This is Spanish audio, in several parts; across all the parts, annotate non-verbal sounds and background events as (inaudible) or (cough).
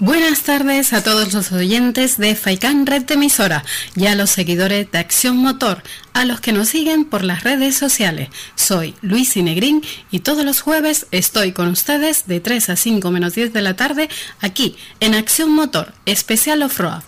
Buenas tardes a todos los oyentes de Faikan Red de Emisora y a los seguidores de Acción Motor, a los que nos siguen por las redes sociales. Soy Luis Inegrín y todos los jueves estoy con ustedes de 3 a 5 menos 10 de la tarde aquí en Acción Motor, especial off-road.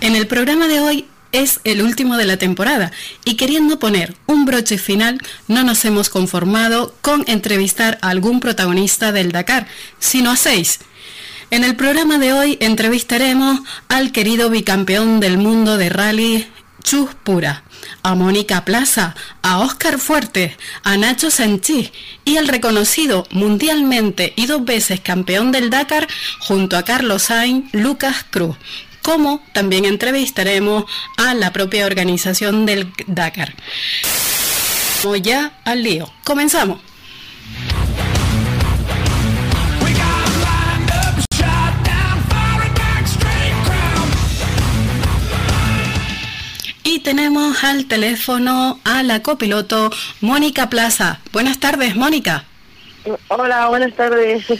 En el programa de hoy es el último de la temporada y queriendo poner un broche final no nos hemos conformado con entrevistar a algún protagonista del Dakar, sino a seis. En el programa de hoy entrevistaremos al querido bicampeón del mundo de rally Chus Pura, a Mónica Plaza, a Óscar Fuerte, a Nacho Sanchís y al reconocido mundialmente y dos veces campeón del Dakar junto a Carlos Sainz, Lucas Cruz como también entrevistaremos a la propia organización del Dakar. Vamos ya al lío. Comenzamos. Y tenemos al teléfono a la copiloto Mónica Plaza. Buenas tardes, Mónica. Hola, buenas tardes. (laughs)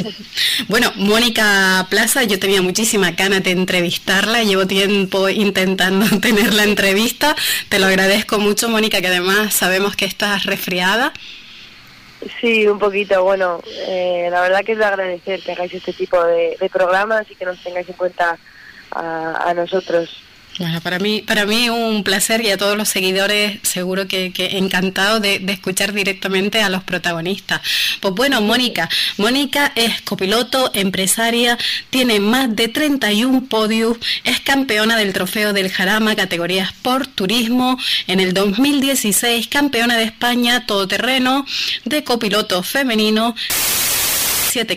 Bueno, Mónica Plaza, yo tenía muchísima ganas de entrevistarla, llevo tiempo intentando (laughs) tener la entrevista, te lo agradezco mucho, Mónica, que además sabemos que estás resfriada. Sí, un poquito, bueno, eh, la verdad que es de agradecer que hagáis este tipo de, programas y que nos tengáis en cuenta a nosotros para mí, para mí un placer y a todos los seguidores seguro que, encantado de, escuchar directamente a los protagonistas. Pues bueno, Mónica, Mónica es copiloto, empresaria, tiene más de 31 podios, es campeona del trofeo del Jarama, categoría Sport, Turismo, en el 2016 campeona de España todoterreno de copiloto femenino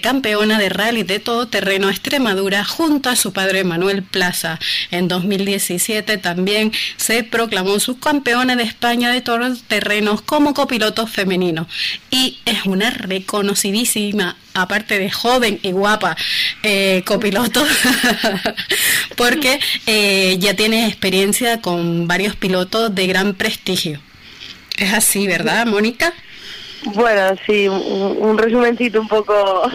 campeona de rally de todoterreno Extremadura junto a su padre Manuel Plaza. En 2017 también se proclamó subcampeona de España de todoterrenos como copiloto femenino y es una reconocidísima aparte de joven y guapa eh, copiloto, (laughs) porque eh, ya tiene experiencia con varios pilotos de gran prestigio. Es así, ¿verdad, Mónica? Bueno, sí, un, resumencito un poco (laughs)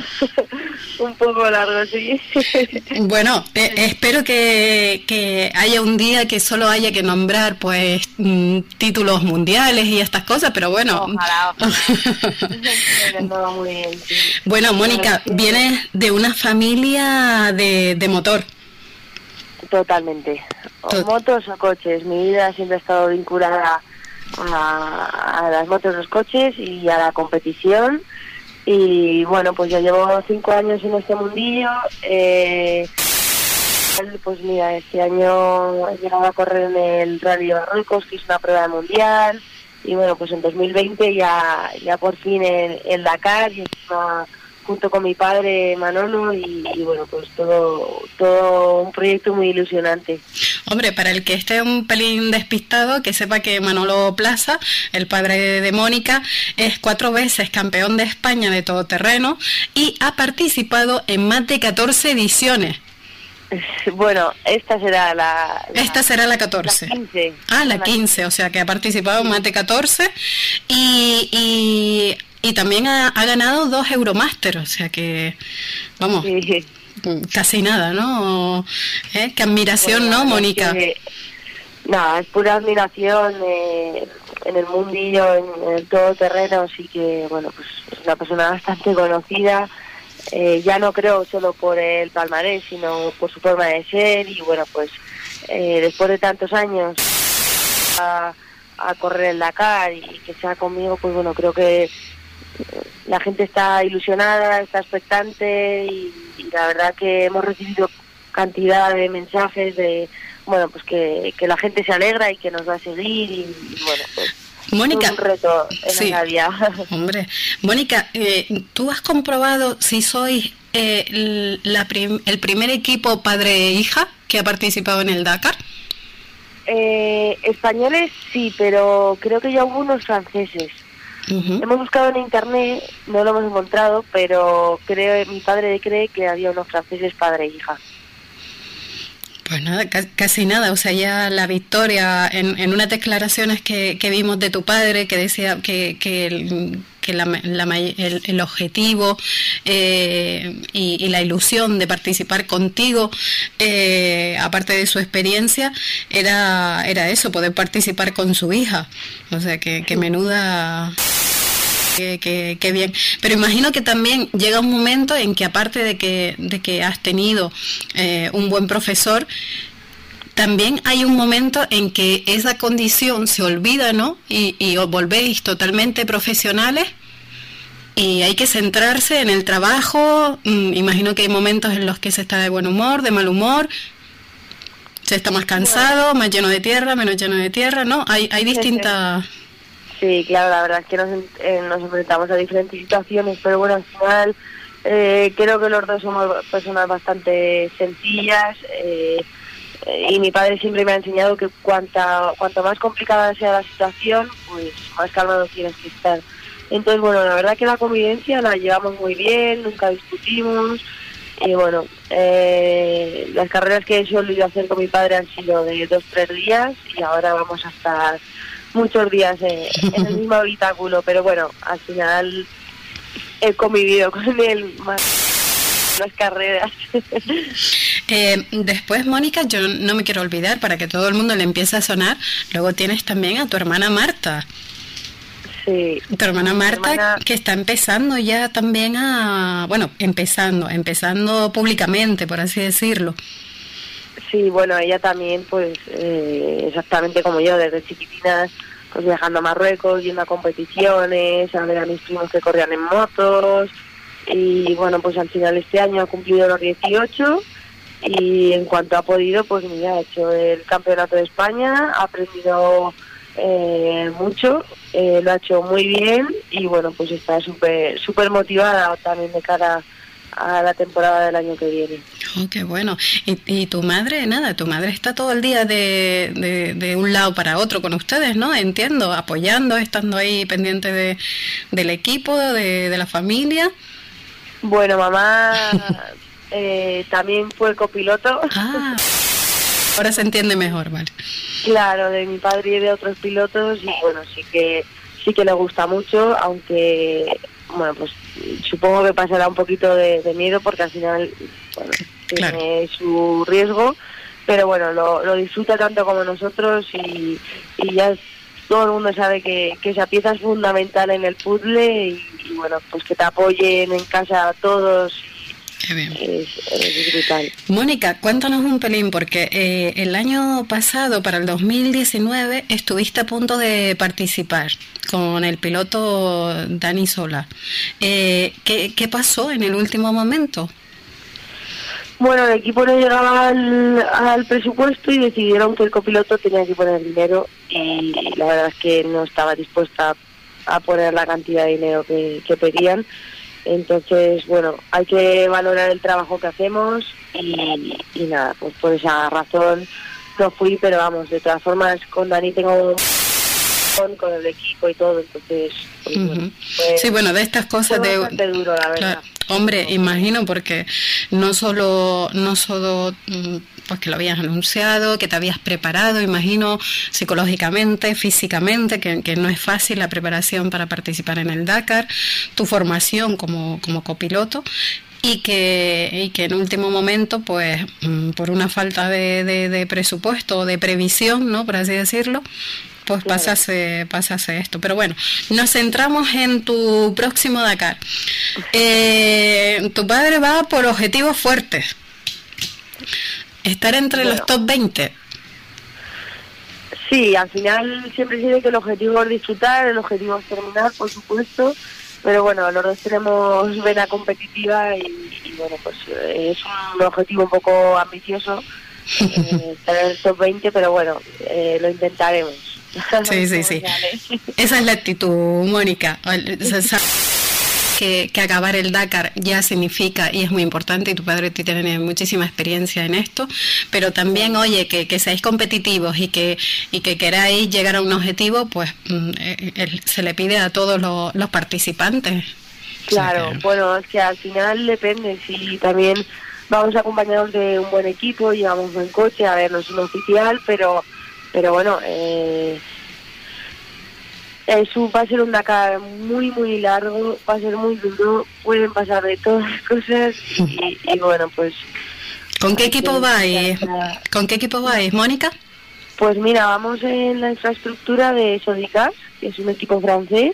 un poco largo, sí. Bueno, eh, espero que, haya un día que solo haya que nombrar pues mm, títulos mundiales y estas cosas, pero bueno. Ojalá, (laughs) Bueno, Mónica, vienes de una familia de, de motor. Totalmente. O motos o coches. Mi vida siempre ha estado vinculada a, las motos, los coches y a la competición. Y bueno, pues ya llevo cinco años en este mundillo. Eh, pues mira, este año he llegado a correr en el Rally de que es una prueba mundial. Y bueno, pues en 2020 ya, ya por fin en, el Dakar, junto con mi padre Manolo y, bueno, pues todo, todo un proyecto muy ilusionante. Hombre, para el que esté un pelín despistado, que sepa que Manolo Plaza, el padre de Mónica, es cuatro veces campeón de España de todoterreno y ha participado en más de 14 ediciones. (laughs) Bueno, esta será la... esta será la 14. La 15. Ah, la 15, o sea que ha participado en más de 14 y, y, también ha, ganado dos Euromaster, o sea que, vamos, casi nada, ¿no? ¿Eh? Qué admiración, ¿no, Mónica? nada, es pura admiración eh, en el mundillo, en, el todo terreno, así que, bueno, pues es una persona bastante conocida, eh, ya no creo solo por el palmarés, sino por su forma de ser y, bueno, pues después de tantos años a, a correr en Dakar y que sea conmigo, pues bueno, creo que la gente está ilusionada, está expectante y, la verdad que hemos recibido cantidad de mensajes de, bueno, pues que, la gente se alegra y que nos va a seguir y, bueno, pues Mónica, un reto en sí, (laughs) Hombre, Mónica, eh, ¿tú has comprobado si sois eh, el primer equipo padre e hija que ha participado en el Dakar? Eh, españoles sí, pero creo que ya hubo unos franceses. Hemos buscado en internet, no lo hemos encontrado, pero creo mi padre cree que había unos franceses padre e hija. Pues nada, casi nada. O sea, ya la victoria en, en unas declaraciones que, que vimos de tu padre que decía que, que el, que la, el, objetivo eh, y, la ilusión de participar contigo, eh, aparte de su experiencia, era, era eso, poder participar con su hija. O sea, que, que menuda... Qué, bien. Pero imagino que también llega un momento en que aparte de que, de que has tenido eh, un buen profesor, también hay un momento en que esa condición se olvida, ¿no? Y, y os volvéis totalmente profesionales y hay que centrarse en el trabajo. Mm, imagino que hay momentos en los que se está de buen humor, de mal humor, se está más cansado, más lleno de tierra, menos lleno de tierra, ¿no? Hay, hay distintas... Sí, claro, la verdad es que nos, eh, nos enfrentamos a diferentes situaciones, pero bueno, al final eh, creo que los dos somos personas bastante sencillas eh, y mi padre siempre me ha enseñado que cuanta, cuanto más complicada sea la situación, pues más calmado tienes que estar. Entonces, bueno, la verdad que la convivencia la llevamos muy bien, nunca discutimos. Y bueno, eh, las carreras que he solido hacer con mi padre han sido de dos, tres días y ahora vamos a estar muchos días en el mismo (laughs) habitáculo. Pero bueno, al final he convivido con él más las carreras. (laughs) Eh, después, Mónica, yo no me quiero olvidar, para que todo el mundo le empiece a sonar, luego tienes también a tu hermana Marta. Tu hermana Marta, que está empezando ya también a, bueno, empezando, empezando públicamente, por así decirlo. Sí, bueno, ella también, pues, eh, exactamente como yo, desde chiquitinas, pues viajando a Marruecos, yendo a competiciones, a ver a mis primos que corrían en motos, y bueno, pues al final este año ha cumplido los 18 y en cuanto ha podido, pues mira, ha hecho el campeonato de España, ha aprendido eh, mucho, eh, lo ha hecho muy bien y bueno, pues está súper super motivada también de cara a la temporada del año que viene. Oh, qué bueno. ¿Y, tu madre, nada, tu madre está todo el día de, de, un lado para otro con ustedes, ¿no? Entiendo, apoyando, estando ahí pendiente de, del equipo, de, de la familia. Bueno, mamá (laughs) eh, también fue copiloto. Ah. Ahora se entiende mejor, vale. Claro, de mi padre y de otros pilotos y bueno, sí que sí que le gusta mucho, aunque bueno, pues supongo que pasará un poquito de, miedo porque al final bueno, tiene su riesgo, pero bueno, lo, disfruta tanto como nosotros y, y ya todo el mundo sabe que, que, esa pieza es fundamental en el puzzle y, y bueno, pues que te apoyen en casa Mónica, cuéntanos un pelín, porque eh, el año pasado, para el 2019, estuviste a punto de participar con el piloto Dani Sola. Eh, ¿qué, pasó en el último momento? Bueno, el equipo no llegaba al, presupuesto y decidieron que el copiloto tenía que poner dinero y la verdad es que no estaba dispuesta a poner la cantidad de dinero que pedían entonces, bueno, hay que valorar el trabajo que hacemos y, nada, pues por esa razón no fui, pero vamos, de todas formas con Dani tengo con el equipo y todo, entonces... Pues, sí, bueno, de estas cosas de... duro, la verdad. hombre, imagino, porque no solo, no solo mm, pues que lo habías anunciado, que te habías preparado, imagino, psicológicamente, físicamente, que, que, no es fácil la preparación para participar en el Dakar, tu formación como, como copiloto y que, y que en último momento, pues mm, por una falta de, de, presupuesto o de previsión, ¿no? por así decirlo, pues pasase, pasase esto. Pero bueno, nos centramos en tu próximo Dakar. Eh, tu padre va por objetivos fuertes. Estar entre los top 20. Sí, al final siempre dice que el objetivo es disfrutar, el objetivo es terminar, por supuesto, pero bueno, los dos tenemos vena competitiva y, bueno, pues eh, es un objetivo un poco ambicioso eh, estar en el top 20, pero bueno, eh, lo intentaremos. Sí, sí, sí. (laughs) Esa es la actitud, Mónica (laughs) que, acabar el Dakar ya significa, y es muy importante, y tu padre tiene muchísima experiencia en esto, pero también, oye, que, que seáis competitivos y que, y que queráis llegar a un objetivo, pues mm, eh, se le pide a todos los, participantes. Claro, bueno, es que al final depende, si también vamos acompañados de un buen equipo, llevamos buen coche, a ver, no es un oficial, pero, pero bueno, eh, es va a ser un Dakar muy, muy largo, va a ser muy duro, pueden pasar de todas las cosas y, bueno, pues... ¿Con qué equipo vais? ¿Con qué equipo vais, Mónica? Pues mira, vamos en la infraestructura de Sodicas, que es un equipo francés,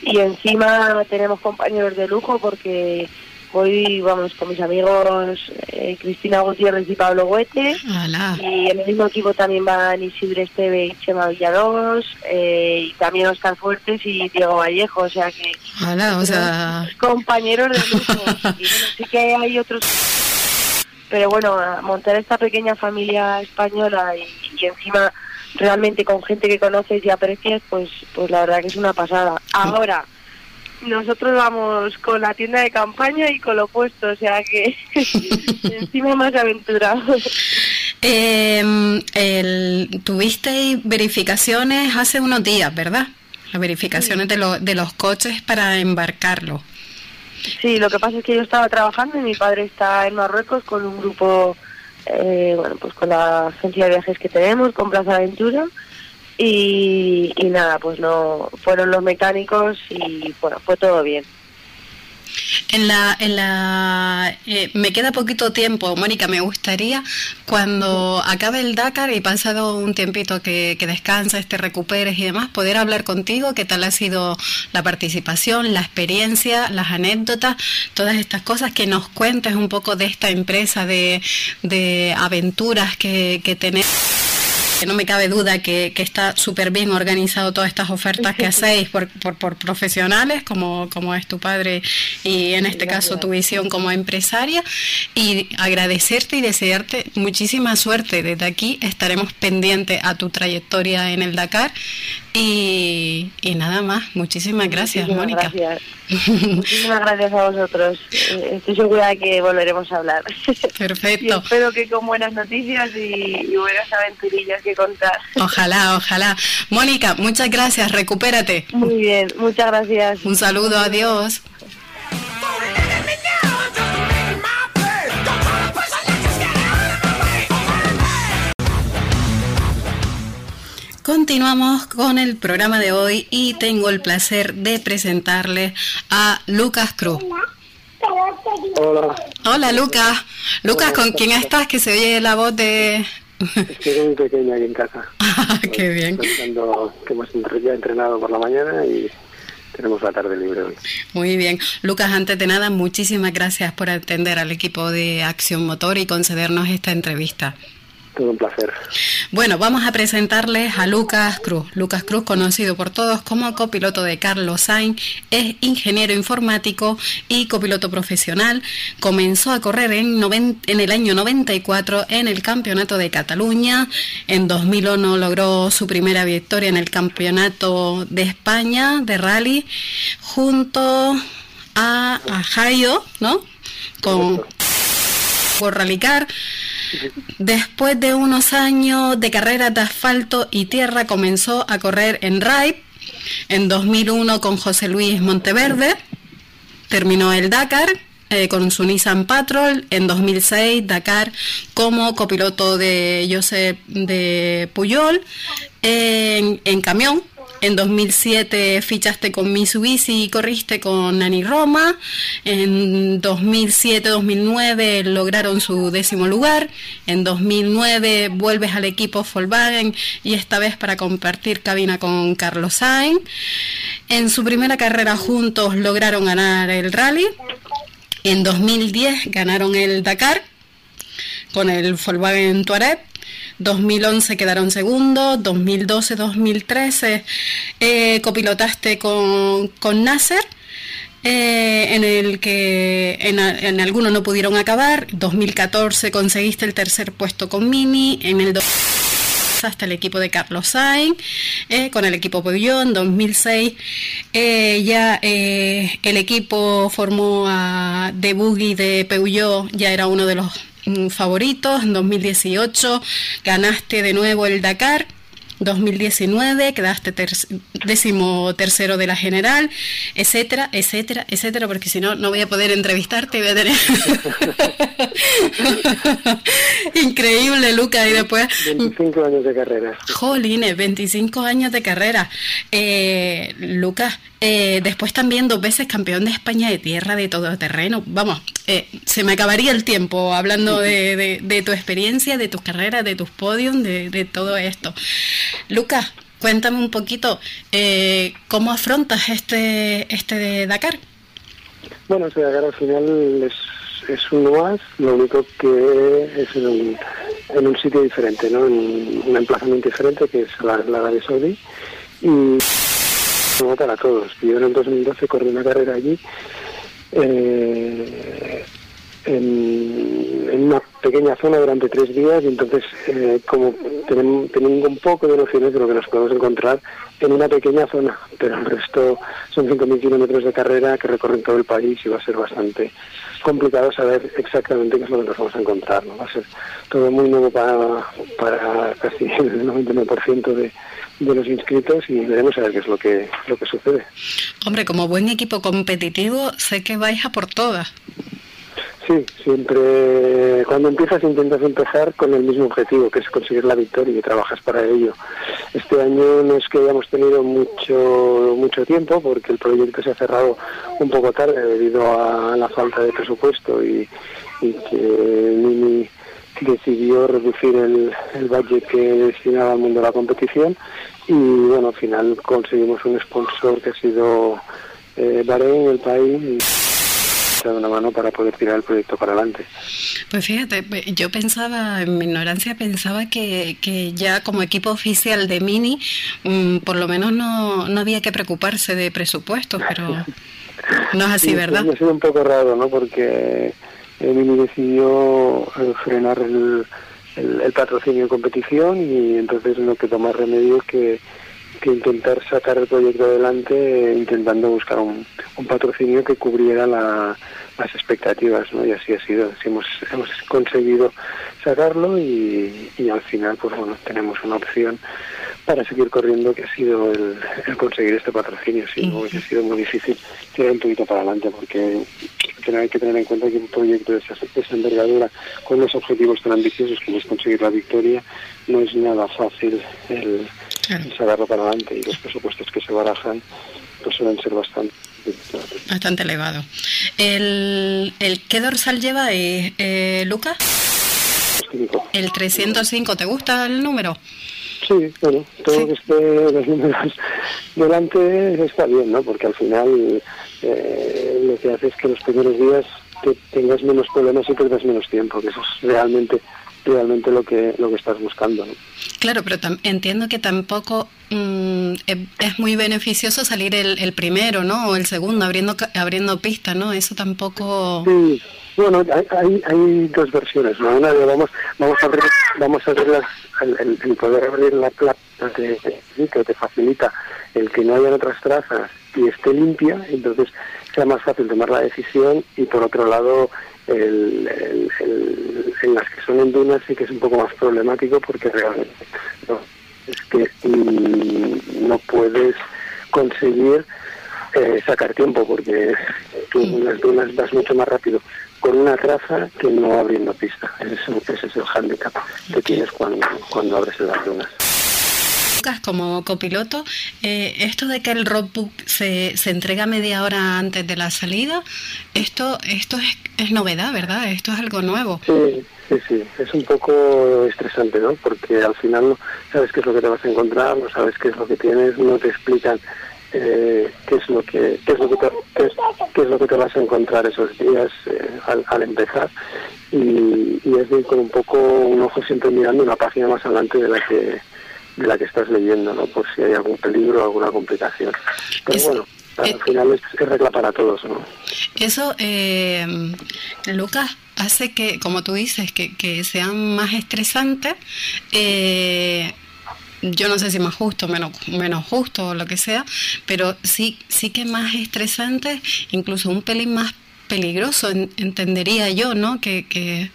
y encima tenemos compañeros de lujo porque Hoy vamos con mis amigos eh, Cristina Gutiérrez y Pablo Huete. Y en el mismo equipo también van Isidre Esteve y Chema Villados. Eh, y también Oscar Fuertes y Diego Vallejo. O sea que. o sea... Compañeros de lujo. y sí que hay otros. Pero bueno, montar esta pequeña familia española y, y encima realmente con gente que conoces y aprecias, pues, pues la verdad que es una pasada. Ahora nosotros vamos con la tienda de campaña y con lo puesto, o sea que (laughs) encima más aventura. Eh, el, tuviste verificaciones hace unos días, ¿verdad? Las verificaciones de, lo, de los coches para embarcarlo. Sí, lo que pasa es que yo estaba trabajando y mi padre está en Marruecos con un grupo, eh, bueno, pues con la agencia de viajes que tenemos, con Plaza Aventura y, nada, pues no fueron los mecánicos y bueno, fue todo bien. En la, en la, eh, me queda poquito tiempo, Mónica. Me gustaría cuando acabe el Dakar y pasado un tiempito que, que descanses, te recuperes y demás, poder hablar contigo. ¿Qué tal ha sido la participación, la experiencia, las anécdotas, todas estas cosas? Que nos cuentes un poco de esta empresa de, de aventuras que, que tenemos no me cabe duda que, está súper bien organizado todas estas ofertas que (laughs) hacéis por, por, profesionales, como, como es tu padre y en este caso tu visión como empresaria, y agradecerte y desearte muchísima suerte. Desde aquí estaremos pendientes a tu trayectoria en el Dakar y, nada más. Muchísimas gracias, Mónica. Muchísimas gracias a vosotros. Eh, estoy segura de que volveremos a hablar. (laughs) Perfecto. espero que con buenas noticias y, buenas aventurillas que contar. Ojalá, ojalá. Mónica, muchas gracias. Recupérate. Muy bien, muchas gracias. Un saludo, adiós. Continuamos con el programa de hoy y tengo el placer de presentarle a Lucas Cruz. Hola. Hola Lucas. Lucas, ¿con quién estás? Que se oye la voz de... Estoy mi pequeña aquí en casa. (laughs) Ah, qué bien. Pensando que hemos ya entrenado por la mañana y tenemos la tarde libre hoy. Muy bien. Lucas, antes de nada, muchísimas gracias por atender al equipo de Acción Motor y concedernos esta entrevista. Todo un placer. Bueno, vamos a presentarles a Lucas Cruz. Lucas Cruz, conocido por todos como copiloto de Carlos Sainz, es ingeniero informático y copiloto profesional. Comenzó a correr en, en el año 94 en el Campeonato de Cataluña. En 2001 logró su primera victoria en el Campeonato de España de rally junto a, a Jairo, ¿no? Con, por Rallycar. Después de unos años de carrera de asfalto y tierra, comenzó a correr en RAIP en 2001 con José Luis Monteverde. Terminó el Dakar eh, con su Nissan Patrol. En 2006, Dakar como copiloto de Josep de Puyol en camión en 2007 fichaste con Mitsubishi y corriste con Nani Roma. En 2007-2009 lograron su décimo lugar. En 2009 vuelves al equipo Volkswagen y esta vez para compartir cabina con Carlos Sainz. En su primera carrera juntos lograron ganar el rally. En 2010 ganaron el Dakar con el Volkswagen Touareg 2011 quedaron segundos, 2012, 2013 eh, copilotaste con, con Nasser. Eh, en el que en, en algunos no pudieron acabar. 2014 conseguiste el tercer puesto con Mini. En el hasta el equipo de Carlos Sainz, eh, con el equipo Peugeot. 2006 ya el equipo formó a The Buggy de Peugeot, ya era uno de los favoritos. En 2018 ganaste de nuevo el Dakar 2019, quedaste décimo tercero de la general, etcétera, etcétera, etcétera, porque si no, no voy a poder entrevistarte, voy a tener... (laughs) Increíble, Luca, y después... 25 años de carrera. Jolines, 25 años de carrera. Eh, Lucas, eh, después también dos veces campeón de España de tierra de todo terreno. Vamos, eh, se me acabaría el tiempo hablando de, de, tu experiencia, de tus carreras, de tus podios, de, de todo esto. Lucas, cuéntame un poquito eh, cómo afrontas este, este de Dakar. Bueno, este Dakar al final es, es uno más, lo único que es en un, en un sitio diferente, ¿no? en un emplazamiento diferente que es la, la Arabia Saudí. Y para todos. Yo en el 2012 corrí una carrera allí. Eh, en, una pequeña zona durante tres días y entonces eh, como tenemos, un poco de nociones de lo que nos podemos encontrar en una pequeña zona, pero el resto son 5.000 kilómetros de carrera que recorren todo el país y va a ser bastante complicado saber exactamente qué es lo que nos vamos a encontrar. ¿no? Va a ser todo muy nuevo para, para casi el 99% de, de los inscritos y veremos a ver qué es lo que, lo que sucede. Hombre, como buen equipo competitivo, sé que vais a por todas. Sí, siempre cuando empiezas intentas empezar con el mismo objetivo, que es conseguir la victoria y trabajas para ello. Este año no es que hayamos tenido mucho mucho tiempo porque el proyecto se ha cerrado un poco tarde debido a la falta de presupuesto y, que Mini decidió reducir el, el budget que destinaba al mundo de la competición y bueno, al final conseguimos un sponsor que ha sido eh, Bahrein, el país de una mano para poder tirar el proyecto para adelante. Pues fíjate, yo pensaba, en mi ignorancia pensaba que, que ya como equipo oficial de Mini, mm, por lo menos no, no había que preocuparse de presupuestos, pero (laughs) no es así, ¿verdad? ha sido un poco raro, ¿no? Porque eh, Mini decidió eh, frenar el, el, patrocinio en competición y entonces no quedó más remedio que que intentar sacar el proyecto adelante intentando buscar un, patrocinio que cubriera las expectativas, ¿no? Y así ha sido, hemos, hemos conseguido sacarlo y, al final, pues bueno, tenemos una opción para seguir corriendo que ha sido el, conseguir este patrocinio, sí, ¿no? ha sido muy difícil tirar un poquito para adelante porque hay que tener en cuenta que un proyecto de esa, de esa envergadura con los objetivos tan ambiciosos como es conseguir la victoria no es nada fácil el sacarlo para adelante. Y los presupuestos que se barajan pues suelen ser bastante bastante elevado. El, el qué dorsal lleva eh, eh Lucas el 305 ¿te gusta el número? Sí, bueno, todo lo que esté los números delante está bien, ¿no? Porque al final eh, lo que hace es que los primeros días te tengas menos problemas y pierdas menos tiempo, que eso es realmente realmente lo que lo que estás buscando. Claro, pero entiendo que tampoco mm, e-, es muy beneficioso salir el, el, primero, ¿no? O el segundo, abriendo abriendo pista, ¿no? Eso tampoco. Sí, bueno, hay, hay, dos versiones, ¿no? Una de vamos vamos a abrir vamos a abrir el, poder abrir la plata que, que te facilita el que no haya otras trazas y esté limpia, entonces sea más fácil tomar la decisión y por otro lado el, en las que son en dunas sí que es un poco más problemático porque realmente no, es que mm, no puedes conseguir eh, sacar tiempo porque tú en las dunas vas mucho más rápido con una traza que no abriendo pista. Ese es, ese es el hándicap que tienes cuando, cuando abres las dunas como copiloto, eh, esto de que el roadbook se, se entrega media hora antes de la salida, esto esto es, es novedad, ¿verdad? Esto es algo nuevo. Sí, sí, sí, es un poco estresante, ¿no? Porque al final no sabes qué es lo que te vas a encontrar, no sabes qué es lo que tienes, no te explican eh, qué es lo que qué es lo que te, qué es, lo que te vas a encontrar esos días eh, al, empezar y, es de con un poco un ojo siempre mirando una página más adelante de la que de la que estás leyendo, ¿no? Por si hay algún peligro o alguna complicación. Pero bueno, al final es, regla para todos, ¿no? Eso, eh, Lucas, hace que, como tú dices, que, que sean más estresantes. Eh, yo no sé si más justo, menos, menos justo o lo que sea, pero sí, sí que más estresante, incluso un pelín más peligroso, entendería yo, ¿no? Que, que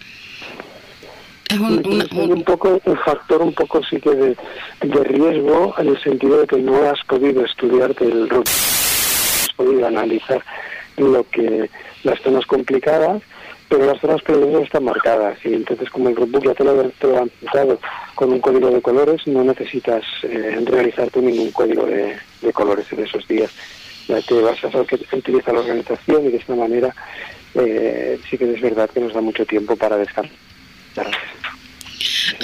Es un, poco un factor un poco sí que de, riesgo en el sentido de que no has podido estudiarte el no has podido analizar lo que las zonas complicadas pero las zonas peligrosas están marcadas. Y entonces como el roadbook ya te lo, te han pintado con un código de colores no necesitas eh, realizarte ningún código de, colores en esos días. Ya te vas a saber que utiliza la organización y de esta manera eh, sí que es verdad que nos da mucho tiempo para descansar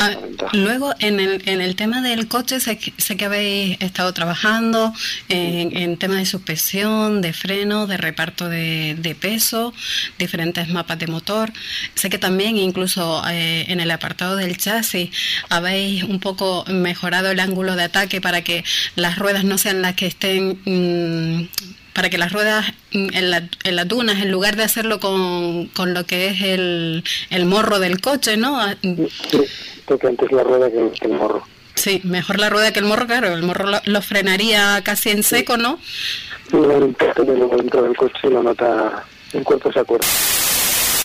Ah, luego, en el, en el tema del coche, sé que, habéis estado trabajando en, en temas de suspensión, de freno, de reparto de, de, peso, diferentes mapas de motor. Sé que también, incluso eh, en el apartado del chasis, habéis un poco mejorado el ángulo de ataque para que las ruedas no sean las que estén. Mm, para que las ruedas en, la, en las dunas, en lugar de hacerlo con, con lo que es el, el morro del coche, ¿no? Sí, porque antes la rueda que, el morro. Sí, mejor la rueda que el morro, claro, el morro lo, frenaría casi en seco, ¿no? Sí, el momento del coche lo nota, el cuerpo se acuerda.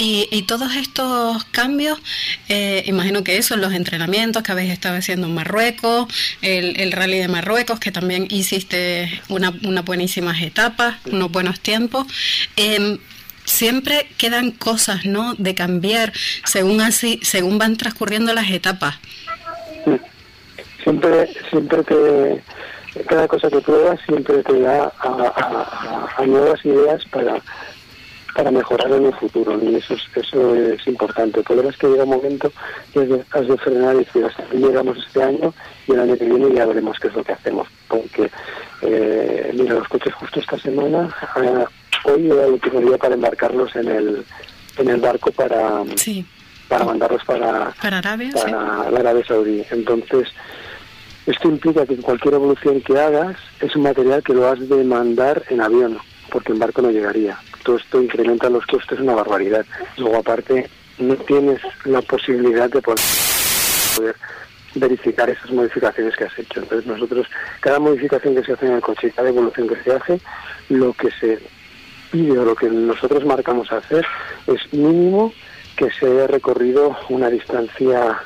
Y, y todos estos cambios, eh, imagino que eso, los entrenamientos que habéis estado haciendo en Marruecos, el, el rally de Marruecos, que también hiciste una, unas buenísimas etapas, unos buenos tiempos. Eh, siempre quedan cosas, ¿no? De cambiar según así, según van transcurriendo las etapas. Siempre, siempre te, cada cosa que pruebas siempre te da a nuevas ideas para para mejorar en el futuro y eso es, eso es importante. El problema es que llega un momento que has de frenar y decir, hasta aquí llegamos este año y el año que viene ya veremos qué es lo que hacemos. Porque, eh, mira, los coches justo esta semana, eh, hoy era el último día para embarcarlos en el, en el barco para, para mandarlos para, para, Arabia, para la Arabia Saudí. Entonces, esto implica que cualquier evolución que hagas es un material que lo has de mandar en avión, porque en barco no llegaría todo esto incrementa los costes una barbaridad. Luego, aparte, no tienes la posibilidad de poder verificar esas modificaciones que has hecho. Entonces, nosotros, cada modificación que se hace en el coche, cada evolución que se hace, lo que se pide o lo que nosotros marcamos hacer es mínimo que se haya recorrido una distancia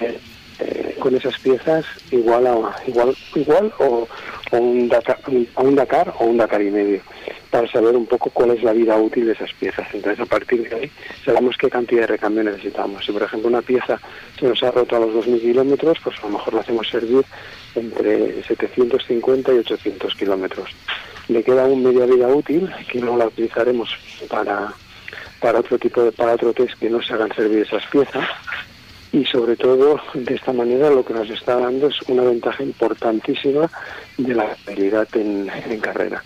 eh, eh, con esas piezas igual a igual igual o, un Dakar, un Dakar o un Dakar y medio para saber un poco cuál es la vida útil de esas piezas. Entonces, a partir de ahí, sabemos qué cantidad de recambio necesitamos. Si, por ejemplo, una pieza se nos ha roto a los 2.000 kilómetros, pues a lo mejor la hacemos servir entre 750 y 800 kilómetros. Le queda un media vida útil que no la utilizaremos para, para otro tipo de, para otro test que no se hagan servir esas piezas y sobre todo de esta manera lo que nos está dando es una ventaja importantísima de la habilidad en carrera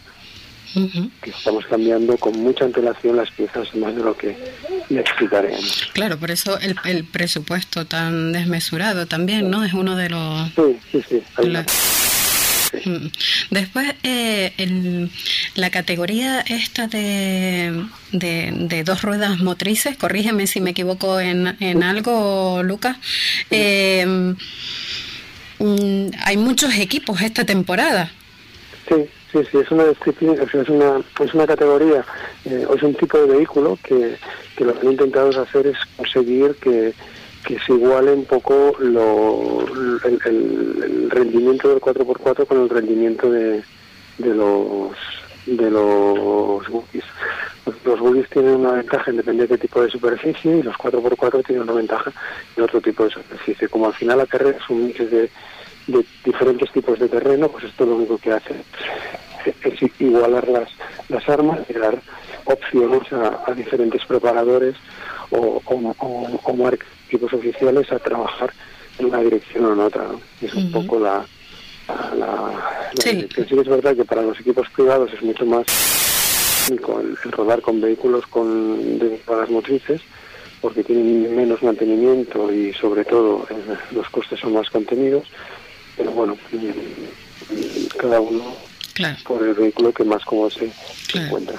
que estamos cambiando con mucha antelación las piezas más de lo que necesitaremos. Claro, por eso el, el presupuesto tan desmesurado también, ¿no? Es uno de los... Sí, sí, sí. Después, eh, la categoría esta de, dos ruedas motrices, corrígeme si me equivoco en, en algo, Lucas. Eh, mm, hay muchos equipos esta temporada. Sí, Sí, sí, es una disciplina, es una, es una categoría, eh, es un tipo de vehículo que, lo que han intentado hacer es conseguir que, se iguale un poco lo, el, rendimiento del 4x4 con el rendimiento de, de los de los buggies. Los buggies tienen una ventaja en depender de tipo de superficie y los 4x4 tienen una ventaja en otro tipo de superficie. Como al final la carrera es un mix de de diferentes tipos de terreno, pues esto lo único que hace es igualar las, las armas y dar opciones a, diferentes preparadores o, o, equipos oficiales a trabajar en una dirección o en otra. Es un poco la... la, sí. es verdad que para los equipos privados es mucho más el, el rodar con vehículos con las motrices porque tienen menos mantenimiento y sobre todo eh, los costes son más contenidos pero bueno, cada uno por el vehículo que más cómodo se, encuentra.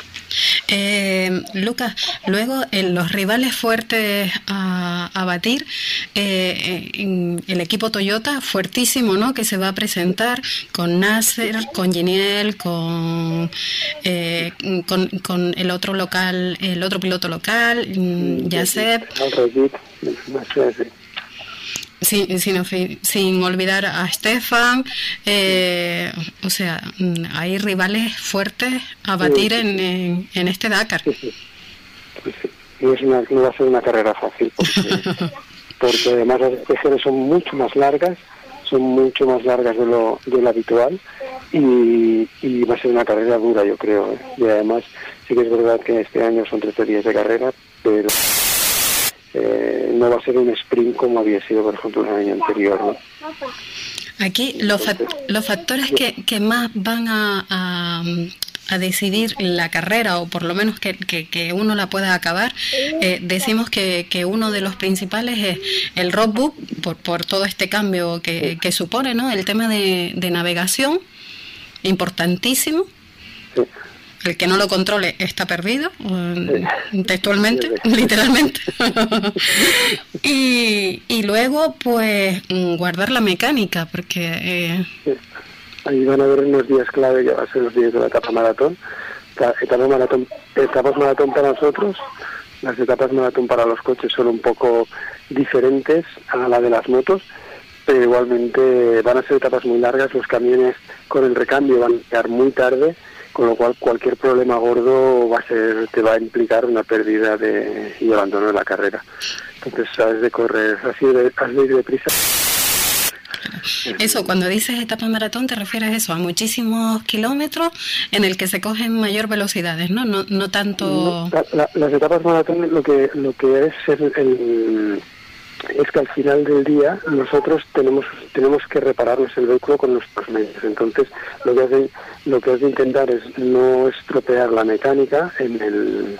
Eh, Lucas, luego en los rivales fuertes a, a batir, eh, el equipo Toyota fuertísimo, ¿no? Que se va a presentar con Nasser, con Geniel, con, eh, con, con el otro local, el otro piloto local, mm, Yasep. Sin, sin, olvidar a Stefan, eh, o sea, hay rivales fuertes a batir en, en, este Dakar. Sí, no, es una, no va a ser una carrera fácil, porque, (laughs) porque además las especiales son mucho más largas, son mucho más largas de lo, de lo habitual y, y, va a ser una carrera dura, yo creo. ¿eh? Y además, sí que es verdad que este año son 13 días de carrera, pero eh, no va a ser un sprint como había sido, por ejemplo, el año anterior. Aquí los, los factores que, que más van a, a, decidir la carrera, o por lo menos que, que, uno la pueda acabar, eh, decimos que, que, uno de los principales es el roadbook, por, por todo este cambio que, que supone, ¿no? El tema de, de navegación, importantísimo. El que no lo controle está perdido, textualmente, literalmente. (laughs) y, y luego, pues, guardar la mecánica, porque... Eh... Ahí van a haber unos días clave, ya va a ser los días de la etapa maratón. Etapas maratón, etapas maratón para nosotros, las etapas maratón para los coches son un poco diferentes a la de las motos, pero igualmente van a ser etapas muy largas, los camiones con el recambio van a llegar muy tarde, con lo cual cualquier problema gordo va a ser te va a implicar una pérdida de, y abandono de la carrera. Entonces, sabes de correr, así de, has de ir deprisa. Eso, cuando dices etapa maratón, te refieres a eso, a muchísimos kilómetros en el que se cogen mayor velocidades, ¿no? No, no tanto... las etapas maratón lo que, lo que es el es que al final del día nosotros tenemos tenemos que repararnos el vehículo con nuestros medios. Entonces, lo que has de, lo que has de intentar es no estropear la mecánica en el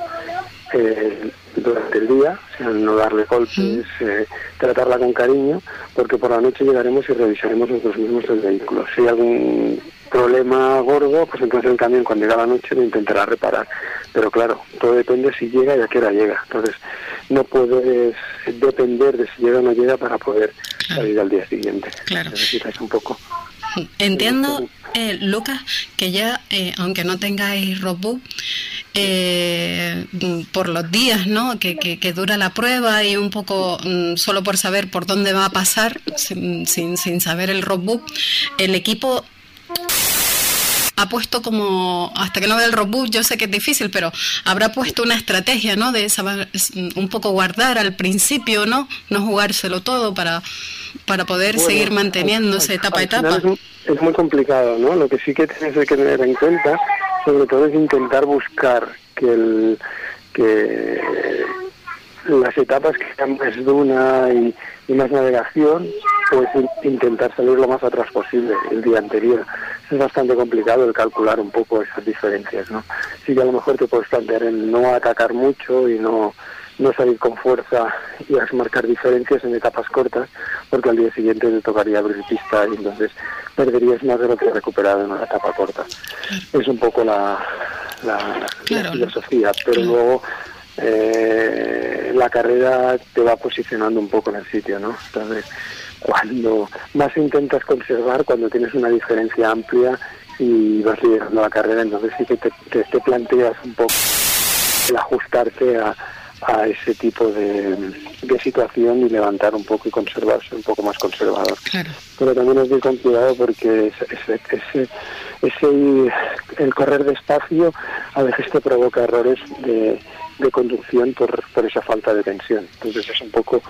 eh, durante el día, o sea, no darle golpes, eh, tratarla con cariño, porque por la noche llegaremos y revisaremos nosotros mismos el vehículo. Si hay algún problema gordo, pues entonces el camión cuando llega la noche lo intentará reparar. Pero claro, todo depende si llega y a qué hora llega. Entonces, no puedes depender de si llega o no llega para poder salir al día siguiente. Claro. Necesitas un poco. Entiendo, eh, Lucas, que ya, eh, aunque no tengáis roadbook, eh, por los días ¿no? Que, que, dura la prueba y un poco mm, solo por saber por dónde va a pasar, sin, sin, sin saber el roadbook, el equipo ha puesto como, hasta que no vea el robot, yo sé que es difícil, pero habrá puesto una estrategia, ¿no? De saber un poco guardar al principio, ¿no? No jugárselo todo para, para poder seguir manteniéndose etapa a etapa. Es, muy complicado, ¿no? Lo que sí que tienes que tener en cuenta, sobre todo, es intentar buscar que el que las etapas que sean más duna y, y más navegación pues intentar salir lo más atrás posible el día anterior. Es bastante complicado el calcular un poco esas diferencias, ¿no? Sí que a lo mejor te puedes plantear en no atacar mucho y no, no salir con fuerza y marcar diferencias en etapas cortas, porque al día siguiente te tocaría abrir pista y entonces perderías más de lo que has recuperado en una etapa corta. Es un poco la, la, filosofía, pero luego eh, la carrera te va posicionando un poco en el sitio, ¿no? Entonces, cuando más intentas conservar, cuando tienes una diferencia amplia y vas liderando la carrera, entonces sí que te, te, planteas un poco el ajustarte a, a ese tipo de, de, situación y levantar un poco y conservarse un poco más conservador. Pero también es con cuidado porque ese, ese, ese, el correr despacio a veces te provoca errores de, de conducción por, por esa falta de tensión. Entonces es un poco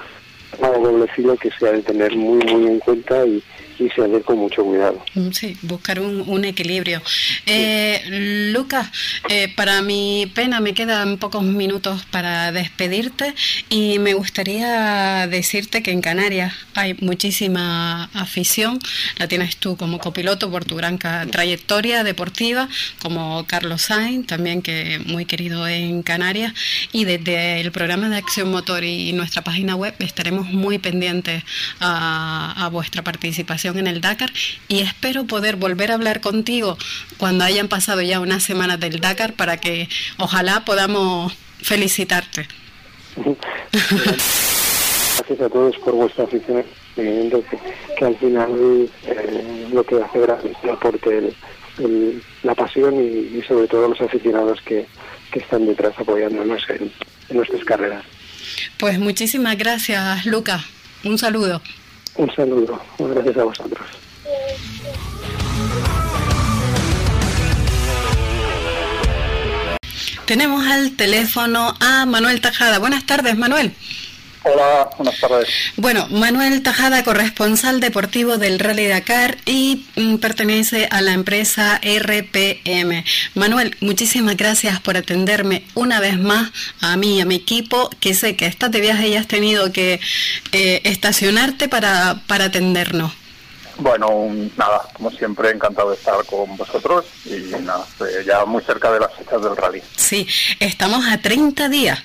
algo doble filo que se ha de tener muy, muy en cuenta y, se ha con mucho cuidado. Mm, sí, buscar un, equilibrio. Eh, Lucas, eh, para mi pena me quedan pocos minutos para despedirte y me gustaría decirte que en Canarias hay muchísima afición, la tienes tú como copiloto por tu gran trayectoria deportiva, como Carlos Sainz, también que muy querido en Canarias, y desde el programa de Acción Motor y nuestra página web estaremos muy pendientes a vuestra participación en el Dakar y espero poder volver a hablar contigo cuando hayan pasado ya unas semanas del Dakar para que ojalá podamos felicitarte. (laughs) Gracias a todos por vuestra afición, que, que al final eh, lo que hace es aporte la pasión y, sobre todo los aficionados que, que están detrás apoyándonos en, en nuestras carreras. Pues muchísimas gracias, Lucas. Un saludo. Un saludo, gracias a vosotros. Tenemos al teléfono a Manuel Tajada. Buenas tardes, Manuel. Hola, buenas tardes. Bueno, Manuel Tajada, corresponsal deportivo del Rally Dakar y mm, pertenece a la empresa RPM. Manuel, muchísimas gracias por atenderme una vez más a mí y a mi equipo, que sé que estás de viaje y has tenido que eh, estacionarte para, para atendernos. Bueno, nada, como siempre, encantado de estar con vosotros y nada, ya muy cerca de las fechas del rally. Sí, estamos a 30 días.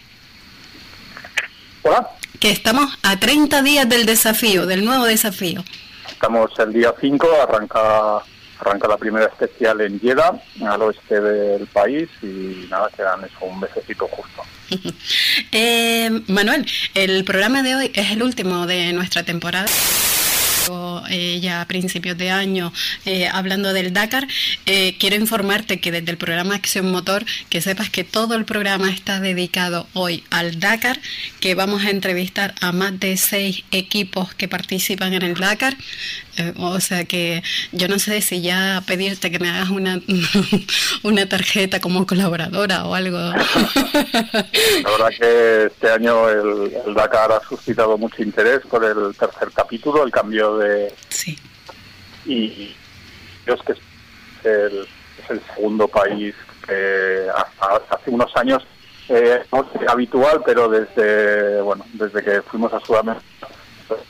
Hola. Que estamos a 30 días del desafío, del nuevo desafío. Estamos el día 5, arranca arranca la primera especial en Jeddah, al oeste del país, y nada, quedan eso, un mesecito justo. (laughs) eh, Manuel, el programa de hoy es el último de nuestra temporada eh, ya a principios de año eh, hablando del Dakar. Eh, quiero informarte que desde el programa Acción Motor, que sepas que todo el programa está dedicado hoy al Dakar, que vamos a entrevistar a más de seis equipos que participan en el Dakar. Eh, o sea que yo no sé si ya pedirte que me hagas una, (laughs) una tarjeta como colaboradora o algo. (laughs) La verdad que este año el, el Dakar ha suscitado mucho interés por el tercer capítulo, el cambio de... Sí. Y es que es el, es el segundo país que hasta hace unos años eh, no es habitual, pero desde bueno desde que fuimos a Sudamérica pues,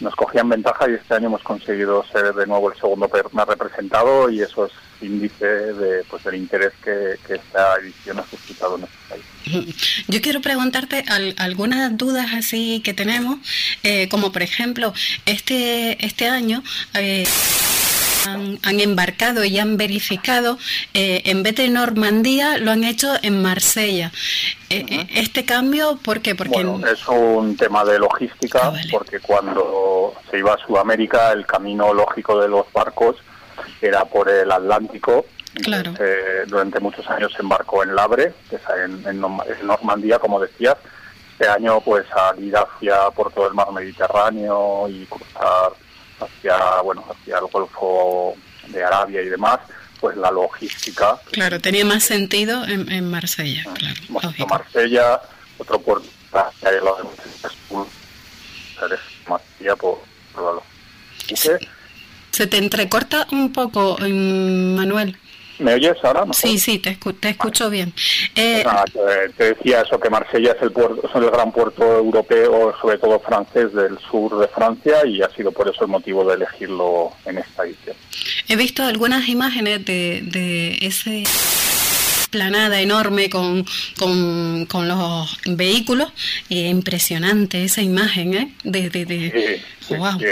nos, cogían ventaja y este año hemos conseguido ser de nuevo el segundo más representado y eso es índice de, pues, del interés que, que esta edición ha suscitado en este país. Yo quiero preguntarte al, algunas dudas así que tenemos, eh, como por ejemplo, este, este año... Eh, han, han, embarcado y han verificado, eh, en vez de Normandía, lo han hecho en Marsella. Eh, uh -huh. ¿Este cambio por qué? Porque bueno, es un tema de logística, ah, vale. porque cuando se iba a Sudamérica, el camino lógico de los barcos era por el Atlántico. Claro. Entonces, eh, durante muchos años se embarcó en Labre, que es en, en, en Normandía, como decías. Este año, pues, al ir hacia por todo el mar Mediterráneo y cruzar hacia bueno hacia el Golfo de Arabia y demás, pues la logística. Claro, tenía más sentido en, en Marsella, claro. Lógico. Marsella, otro puerto hacia el lado de Marsella por, por la sí. Se te entrecorta un poco, Manuel. ¿Me oyes ahora? ¿no? Sí, sí, te, escu te escucho bien. Eh, ah, te, te, decía eso, que Marsella es el, puerto, es el gran puerto europeo, sobre todo francés, del sur de Francia y ha sido por eso el motivo de elegirlo en esta edición. He visto algunas imágenes de, de ese planada enorme con, con, con los vehículos. Eh, impresionante esa imagen, ¿eh? De, de, de... Sí, wow. Sí,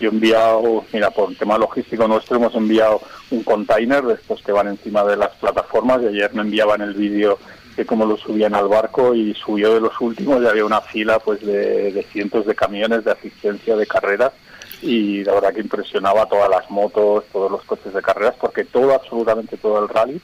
yo he enviado, mira, por el tema logístico nuestro hemos enviado un container de estos que van encima de las plataformas y ayer me enviaban el vídeo de cómo lo subían al barco y subió de los últimos y había una fila pues de, cientos de camiones de asistencia de carreras y la verdad que impresionaba todas las motos, todos los coches de carreras porque todo, absolutamente todo el rally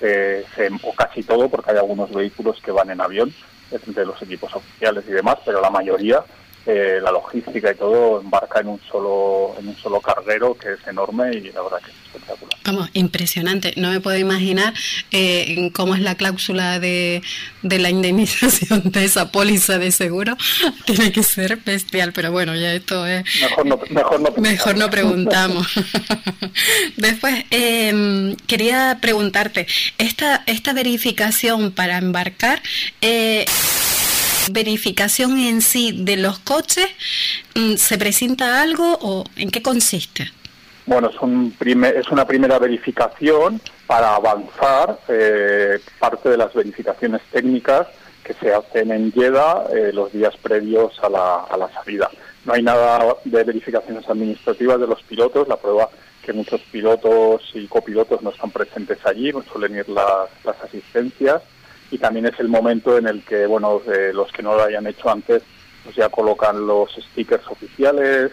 se, se, o casi todo porque hay algunos vehículos que van en avión de los equipos oficiales y demás, pero la mayoría eh, la logística y todo embarca en un solo en un solo carguero que es enorme y la verdad que es espectacular. Vamos, impresionante. No me puedo imaginar eh, cómo es la cláusula de, de la indemnización de esa póliza de seguro. (laughs) Tiene que ser bestial, pero bueno, ya esto es... Mejor no, mejor no, mejor no preguntamos. (laughs) Después, eh, quería preguntarte, esta, esta verificación para embarcar... Eh, verificación en sí de los coches, ¿se presenta algo o en qué consiste? Bueno, es, un es una primera verificación para avanzar eh, parte de las verificaciones técnicas que se hacen en Jeddah eh, los días previos a la, a la salida. No hay nada de verificaciones administrativas de los pilotos, la prueba que muchos pilotos y copilotos no están presentes allí, suelen ir las asistencias y también es el momento en el que bueno eh, los que no lo hayan hecho antes pues ya colocan los stickers oficiales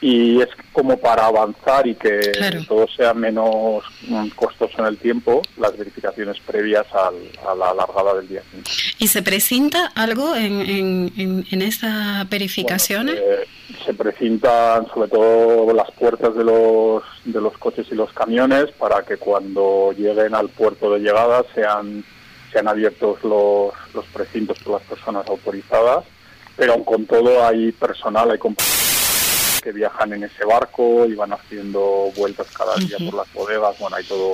y es como para avanzar y que todo sea menos mm, costoso en el tiempo, las verificaciones previas a la largada del día 5. ¿Y se presenta algo en, en, en, estas verificaciones? se presentan sobre todo las puertas de los, de los coches y los camiones para que cuando lleguen al puerto de llegada sean, sean abiertos los, los precintos por las personas autorizadas, pero aun con todo hay personal, hay compañeros que viajan en ese barco y van haciendo vueltas cada día por las bodegas. Bueno, hay todo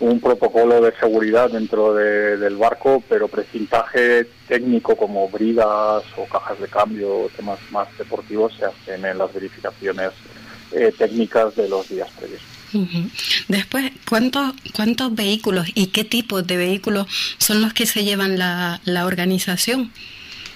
un, protocolo de seguridad dentro del barco, pero precintaje técnico como bridas o cajas de cambio, temas más deportivos, se hacen en las verificaciones eh, técnicas de los días previos. Después, ¿cuántos, ¿cuántos vehículos y qué tipos de vehículos son los que se llevan la, la organización?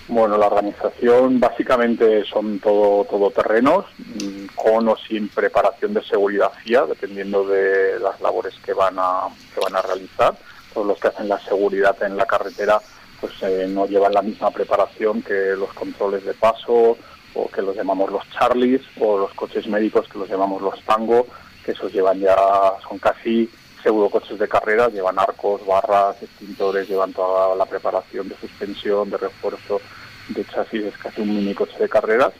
Bueno, la organización básicamente son todo todoterrenos, mm, con o sin preparación de seguridad FIA, dependiendo de las labores que van a, que van a realizar. Todos los que hacen la seguridad en la carretera pues eh, no llevan la misma preparación que los controles de paso o que los llamamos los Charlies o los coches médicos que los llamamos los Tango, que esos llevan ya, son casi pseudo coches de carrera, llevan arcos, barras, extintores, llevan toda la preparación de suspensión, de refuerzo de chasis, es casi un mini coche de carreras.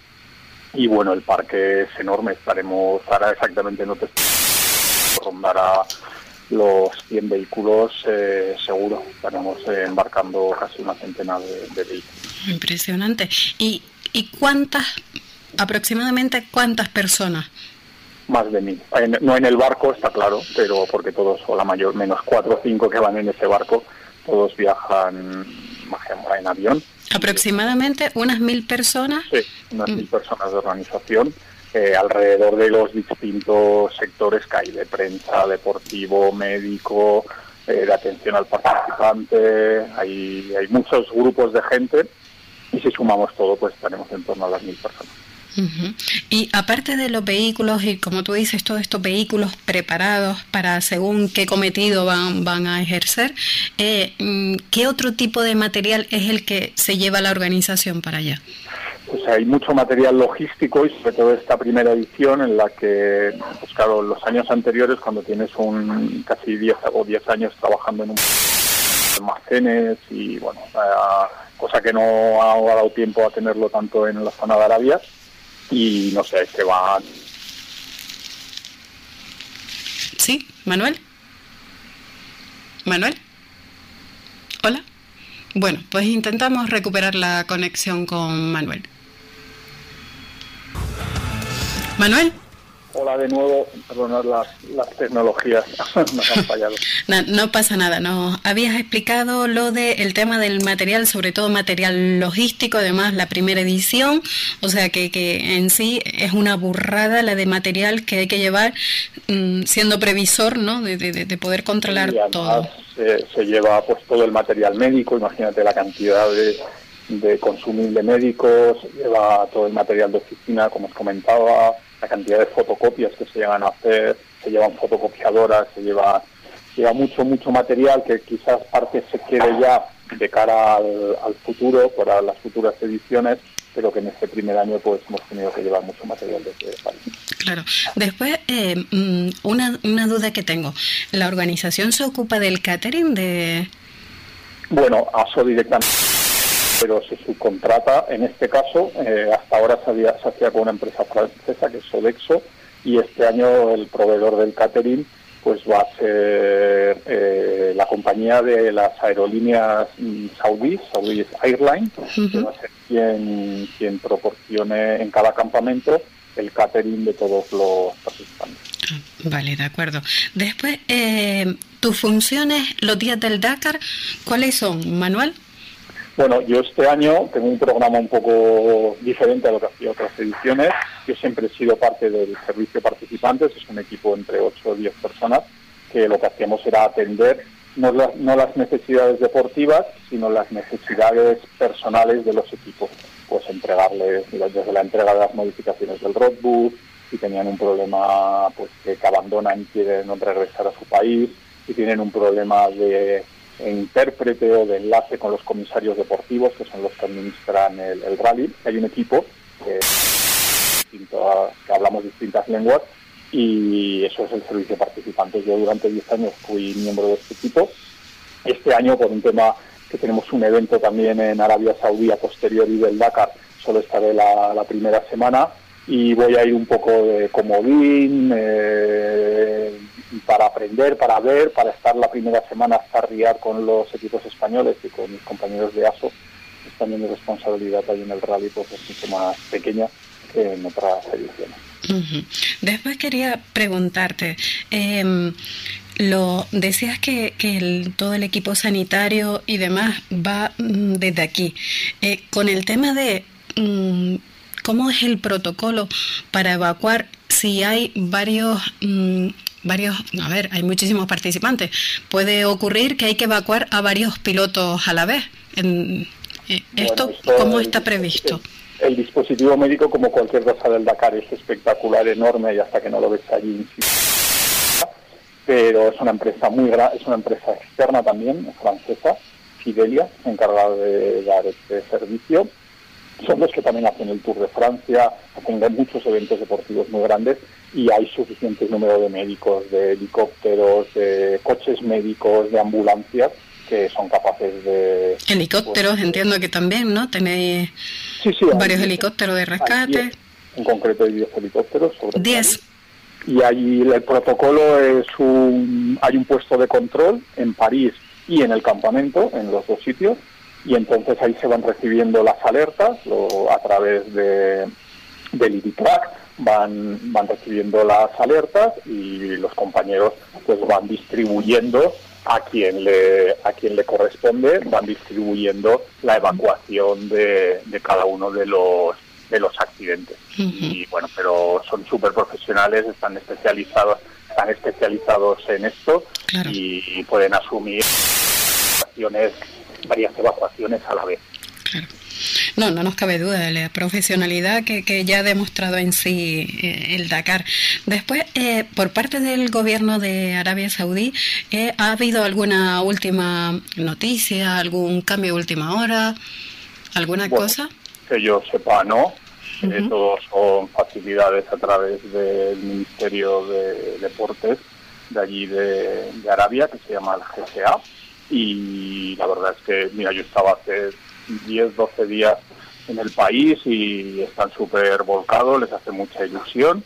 Y bueno, el parque es enorme, estaremos, ahora exactamente no te rondará los 100 vehículos eh, seguro, estaremos embarcando casi una centena de, vehículos. Impresionante. ¿Y, ¿Y cuántas, aproximadamente cuántas personas más de mil. no en el barco, está claro, pero porque todos, o la mayor, menos cuatro o cinco que van en ese barco, todos viajan en avión. Aproximadamente unas mil personas. Sí, unas mil personas de organización. Eh, alrededor de los distintos sectores que hay de prensa, deportivo, médico, eh, de atención al participante. Hay, hay muchos grupos de gente y si sumamos todo, pues estaremos en torno a las mil personas. Y aparte de los vehículos y como tú dices, todos estos vehículos preparados para según qué cometido van, van a ejercer, eh, mm, ¿qué otro tipo de material es el que se lleva la organización para allá? Pues hay mucho material logístico y sobre todo esta primera edición en la que, pues claro, los años anteriores cuando tienes un casi 10 o 10 años trabajando en un almacenes y bueno, cosa que no ha dado tiempo a tenerlo tanto en la zona de Arabia, y no sé, se van. Sí, Manuel. Manuel. Hola. Bueno, pues intentamos recuperar la conexión con Manuel. Manuel. Hola de nuevo, perdonad las, las tecnologías, (laughs) nos han fallado. (laughs) No, pasa nada, nos habías explicado lo del tema del material, sobre todo material logístico, además la primera edición, o sea que, que en sí es una burrada la de material que hay que llevar mm, siendo previsor, ¿no? De, de, poder controlar todo. Se, lleva pues todo el material médico, imagínate la cantidad de, de consumible médicos, lleva todo el material de oficina, como os comentaba, la cantidad de fotocopias que se llegan a hacer, se llevan fotocopiadoras, se lleva, lleva mucho, mucho material que quizás parte se quede ya de cara al, futuro, para las futuras ediciones, pero que en este primer año pues hemos tenido que llevar mucho material desde París. Claro. Después, eh, mm, una, una duda que tengo. ¿La organización se ocupa del catering de...? Bueno, ASO directamente pero se subcontrata, en este caso, eh, hasta ahora se, hacía con una empresa francesa que es Sodexo y este año el proveedor del catering pues va a ser eh, la compañía de las aerolíneas mm, saudíes, Saudi Airlines, que va a ser quien, quien proporcione en cada campamento el catering de todos los participantes. Vale, de acuerdo. Después, eh, tus funciones, los días del Dakar, ¿cuáles son, Manuel? Bueno, yo este año tengo un programa un poco diferente a lo que hacía otras ediciones. Yo siempre he sido parte del servicio participantes, es un equipo entre 8 o 10 personas, que lo que hacíamos era atender no las, necesidades deportivas, sino las necesidades personales de los equipos. Pues entregarles, desde la entrega de las modificaciones del roadbook, si tenían un problema pues que abandonan y quieren regresar a su país, si tienen un problema de intérprete o de enlace con los comisarios deportivos, que son los que administran el, rally. Hay un equipo que hablamos distintas lenguas y eso es el servicio de participantes. Yo durante 10 años fui miembro de este equipo. Este año, por un tema que tenemos un evento también en Arabia Saudí a posteriori del Dakar, solo estaré la, la primera semana y voy a ir un poco de comodín eh, para aprender, para ver, para estar la primera semana hasta riar con los equipos españoles y con mis compañeros de ASO. Es también mi responsabilidad ahí en el rally, pues es mucho más pequeña que en otras ediciones. Después quería preguntarte, eh, lo decías que, que todo el equipo sanitario y demás va mm, desde aquí. Eh, con el tema de mm, cómo es el protocolo para evacuar si hay varios mm, varios, a ver, hay muchísimos participantes. Puede ocurrir que hay que evacuar a varios pilotos a la vez. En, eh, ¿Esto, cómo está previsto? El, dispositivo médico, como cualquier cosa del Dakar, es espectacular, enorme y hasta que no lo ves allí pero es una empresa muy grande, es una empresa externa también, francesa, Fidelia, encargada de dar este servicio. Son los que también hacen el Tour de Francia, hacen muchos eventos deportivos muy grandes y hay suficiente número de médicos, de helicópteros, de coches médicos, de ambulancias que son capaces de... Helicópteros, pues, entiendo que también, ¿no? Tenéis varios helicópteros de rescate. en concreto hay 10 helicópteros. Sobre 10 y ahí el protocolo es un, hay un puesto de control en París y en el campamento, en los dos sitios, y entonces ahí se van recibiendo las alertas a través de, del IDITRAC, van, van recibiendo las alertas y los compañeros pues van distribuyendo a quien le a quien le corresponde van distribuyendo la evacuación de, de cada uno de los de los accidentes. Y bueno, pero son súper profesionales, están especializados, están especializados en esto y pueden asumir varias evacuaciones a la vez. No, no nos cabe duda de la profesionalidad que, que ya ha demostrado en sí eh, el Dakar. Después, eh, por parte del gobierno de Arabia Saudí, eh, ¿ha habido alguna última noticia, algún cambio de última hora, alguna cosa? que yo sepa no. Uh todos son facilidades a través del Ministerio de Deportes de allí de, Arabia, que se llama el GCA. Y la verdad es que, mira, yo estaba hace 10, 12 días en el país y están súper volcados, les hace mucha ilusión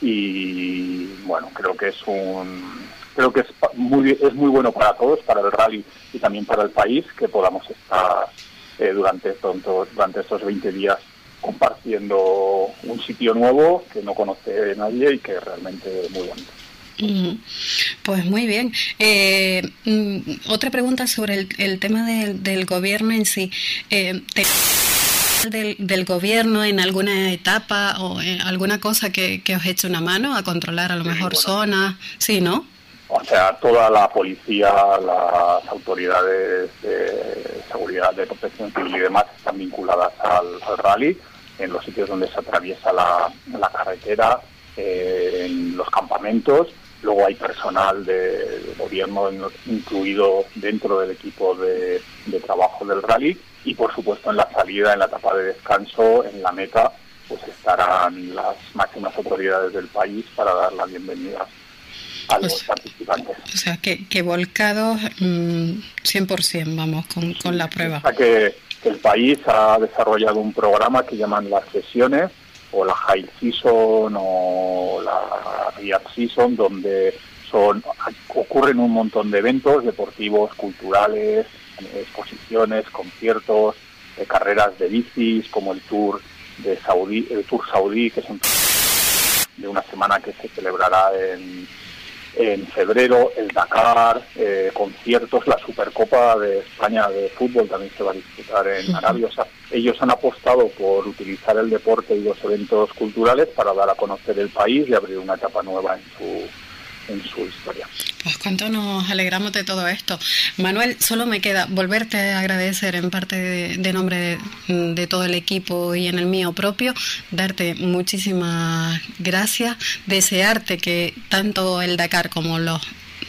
y bueno, creo que es un creo que es muy es muy bueno para todos, para el rally y también para el país que podamos estar eh, durante, durante estos 20 días compartiendo un sitio nuevo que no conoce nadie y que realmente es muy bonito. Pues muy bien. Eh, mm, otra pregunta sobre el, tema del, gobierno en sí. Eh, del, del, gobierno en alguna etapa o alguna cosa que, que os eche una mano a controlar a lo mejor zonas? Sí, ¿no? O sea, toda la policía, las autoridades de seguridad, de protección civil y demás están vinculadas al, rally, en los sitios donde se atraviesa la, carretera, eh, en los campamentos. Luego hay personal de, gobierno incluido dentro del equipo de, de trabajo del rally y, por supuesto, en la salida, en la etapa de descanso, en la meta, pues estarán las máximas autoridades del país para dar la bienvenida a los participantes. O sea, que, que volcados 100%, mm, vamos, con, con la prueba. O que, el país ha desarrollado un programa que llaman las sesiones, o la High Season, o la Real Season, donde son ocurren un montón de eventos deportivos, culturales, exposiciones, conciertos, de carreras de bicis, como el Tour de Saudí, el Tour Saudí, que es un de una semana que se celebrará en en febrero el Dakar, eh, conciertos, la Supercopa de España de fútbol también se va a disputar en Arabia. O sea, ellos han apostado por utilizar el deporte y los eventos culturales para dar a conocer el país y abrir una etapa nueva en su en su historia. Pues cuánto nos alegramos de todo esto. Manuel, solo me queda volverte a agradecer en parte de, nombre de, todo el equipo y en el mío propio, darte muchísimas gracias, desearte que tanto el Dakar como los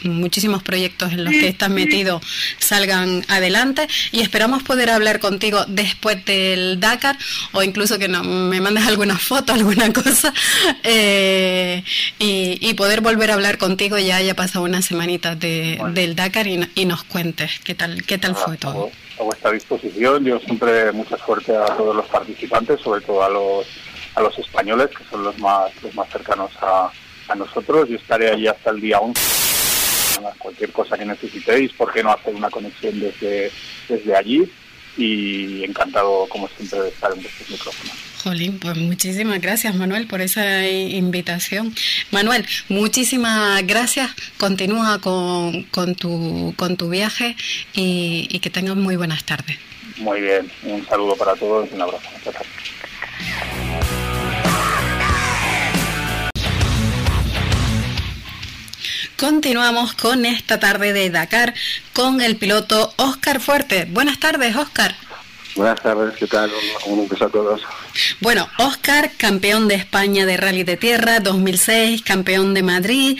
muchísimos proyectos en los que estás metido salgan adelante y esperamos poder hablar contigo después del Dakar o incluso que no, me mandes alguna foto, (laughs) alguna cosa eh, y, poder volver a hablar contigo ya haya pasado unas semanitas del Dakar y, nos cuentes qué tal, qué tal fue todo. A vuestra disposición, yo siempre mucha suerte a todos los participantes, sobre todo a los a los españoles, que son los más, los más cercanos a, a nosotros. Yo estaré allí hasta el día 11 cualquier cosa que necesitéis, ¿por qué no hacer una conexión desde, desde allí? Y encantado, como siempre, de estar en vuestros micrófonos. Jolín, pues muchísimas gracias Manuel por esa invitación. Manuel, muchísimas gracias. Continúa con, con, tu, con tu viaje y, y que tengas muy buenas tardes. Muy bien, un saludo para todos y un abrazo. Gracias. Continuamos con esta tarde de Dakar con el piloto Oscar Fuerte. Buenas tardes, Oscar. Buenas tardes, ¿qué tal? Un, beso a todos. Bueno, Oscar, campeón de España de Rally de Tierra 2006, campeón de Madrid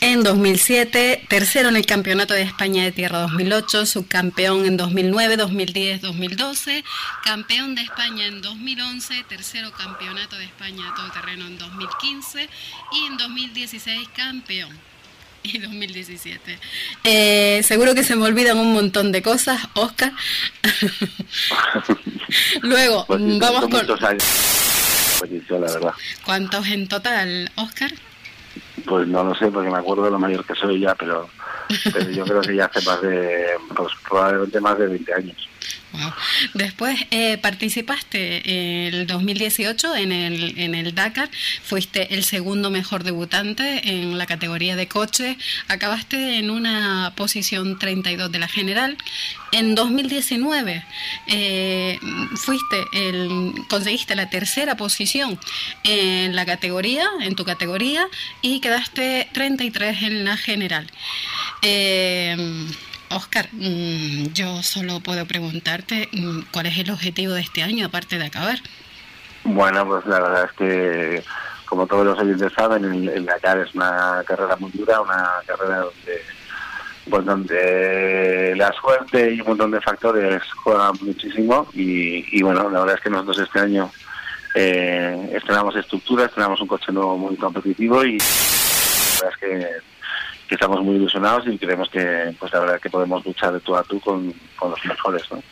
en 2007, tercero en el Campeonato de España de Tierra 2008, subcampeón en 2009, 2010, 2012, campeón de España en 2011, tercero Campeonato de España de Todoterreno en 2015 y en 2016 campeón (laughs) y 2017. Eh, seguro que se me olvidan un montón de cosas, Oscar. (laughs) Luego, pues vamos con... Pues la verdad. ¿Cuántos en total, Oscar? Pues no lo sé, porque me acuerdo de lo mayor que soy ya, pero, pero yo creo que ya hace más de, pues probablemente más de 20 años. Después eh, participaste el 2018 en el, en el Dakar, fuiste el segundo mejor debutante en la categoría de coche, acabaste en una posición 32 de la general. En 2019 eh, fuiste el, conseguiste la tercera posición en la categoría, en tu categoría, y quedaste 33 en la general. Eh, Oscar, mm, yo solo puedo preguntarte mm, cuál es el objetivo de este año, aparte de acabar. Bueno, pues la verdad es que, como todos los oyentes saben, el, Dakar es una carrera muy dura, una carrera donde pues donde la suerte y un montón de factores juegan muchísimo y, bueno, la verdad es que nosotros este año eh, estrenamos estructura, estrenamos un coche nuevo muy competitivo y la verdad es que estamos muy ilusionados y creemos que pues la verdad que podemos luchar de tú a tú con, los mejores ¿no?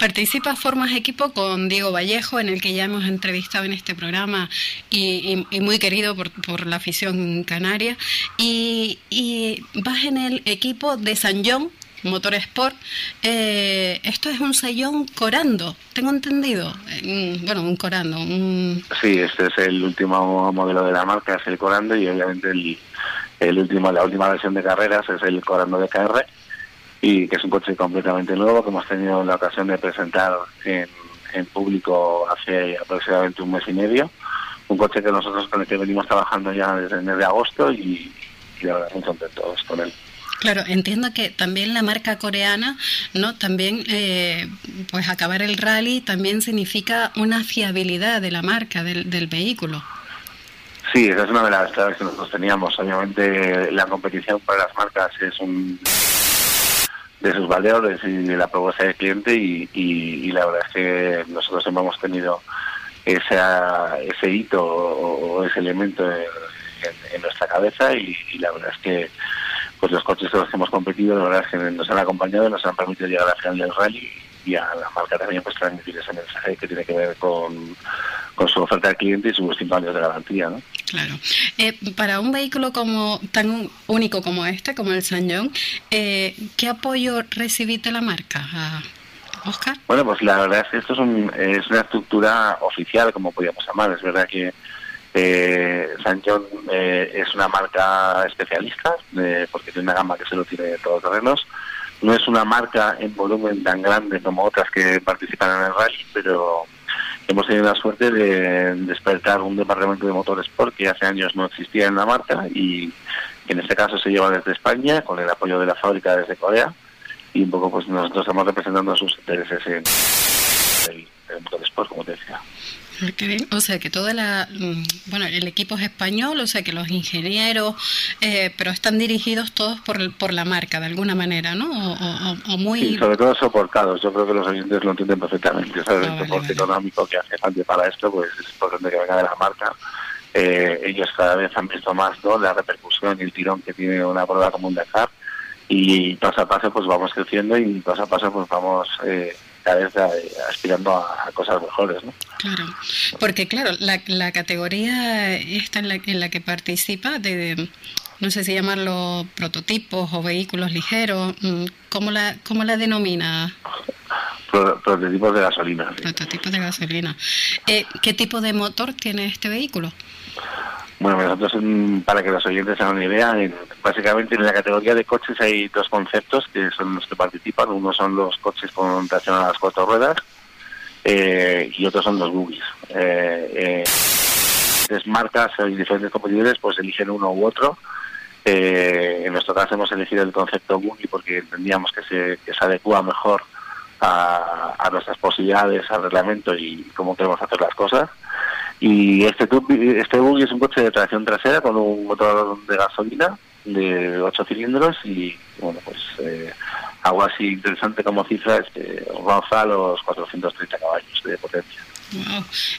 Participa, formas equipo con Diego Vallejo, en el que ya hemos entrevistado en este programa y, muy querido por, por, la afición canaria. Y, y, vas en el equipo de San John, Motor Sport. Eh, esto es un Sayón Corando, tengo entendido. bueno, un Corando. Sí, este es el último modelo de la marca, es el Corando y obviamente el, el último, la última versión de carreras es el Corando DKR y que es un coche completamente nuevo que hemos tenido la ocasión de presentar en, público hace aproximadamente un mes y medio. Un coche que nosotros con el que venimos trabajando ya desde el mes de agosto y, y la verdad muy contentos con él. Claro, entiendo que también la marca coreana, ¿no? También, eh, pues acabar el rally también significa una fiabilidad de la marca, del, del vehículo. Sí, esa es una de las claves que nosotros teníamos. Obviamente la competición para las marcas es un de sus valores y de la propuesta del cliente y, la verdad es que nosotros hemos tenido ese, ese hito o, ese elemento en, nuestra cabeza y, la verdad es que pues los coches con los que hemos competido la verdad es que nos han acompañado y nos han permitido llegar a la final del rally y a la marca también pues transmitir ese mensaje que tiene que ver con, su oferta al cliente y sus cinco años de garantía, ¿no? Claro. Eh, para un vehículo como tan único como este, como el San John, eh, ¿qué apoyo recibiste la marca? Oscar? Bueno, pues la verdad es que esto es, una estructura oficial, como podríamos llamar. Es verdad que eh, San John eh, es una marca especialista, porque tiene una gama que se lo tiene de todos los terrenos no es una marca en volumen tan grande como otras que participan en el rally, pero hemos tenido la suerte de despertar un departamento de motor sport que hace años no existía en la marca y en este caso se lleva desde España con el apoyo de la fábrica desde Corea y un poco pues nosotros estamos representando sus intereses en el, motor sport, como te decía. O sea que toda la, mm, bueno, el equipo es español, o sea que los ingenieros, eh, pero están dirigidos todos por, por la marca de alguna manera, ¿no? O, muy... Sí, sobre todo soportados. Yo creo que los oyentes lo entienden perfectamente. ¿sabes? Ah, el soporte económico que hace falta para esto, pues es importante que venga de la marca. Eh, ellos cada vez han visto más ¿no? la repercusión y el tirón que tiene una prueba como un Dakar y paso a paso pues vamos creciendo y paso a paso pues vamos eh, vez eh, aspirando a, cosas mejores, ¿no? Claro, porque claro, la, la categoría esta en la, en la que participa de, no sé si llamarlo prototipos o vehículos ligeros, mm, ¿cómo la, cómo la denomina? prototipos de gasolina. Prototipos de gasolina. Eh, ¿Qué tipo de motor tiene este vehículo? Bueno, nosotros, mm, para que los oyentes hagan una idea, básicamente en la categoría de coches hay dos conceptos que son los que participan. Uno son los coches con tracción a las cuatro ruedas eh, y otros son los buggies. Eh, eh, marcas y diferentes competidores pues eligen uno u otro. Eh, en nuestro caso hemos elegido el concepto buggy porque entendíamos que se, que se adecua mejor a, a nuestras posibilidades, al reglamento y cómo queremos hacer las cosas. Y este, este buggy es un coche de tracción trasera con un motor de gasolina de 8 cilindros y, bueno, pues eh, algo así interesante como cifra es que a los 430 caballos de potencia.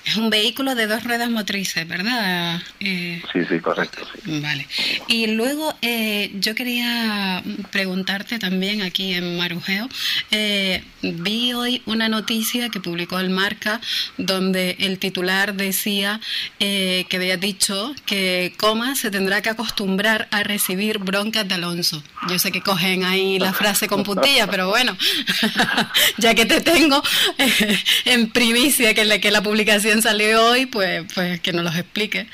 Es un vehículo de dos ruedas motrices, ¿verdad? Eh, sí, sí, correcto. Vale. Y luego eh, yo quería preguntarte también aquí en Marujeo. Eh, vi hoy una noticia que publicó el Marca donde el titular decía que había dicho que Coma se tendrá que acostumbrar a recibir broncas de Alonso. Yo sé que cogen ahí la frase con puntilla, pero bueno, (laughs) ya que te tengo (laughs) en primicia que le que la publicación salió hoy, pues, pues que nos los explique.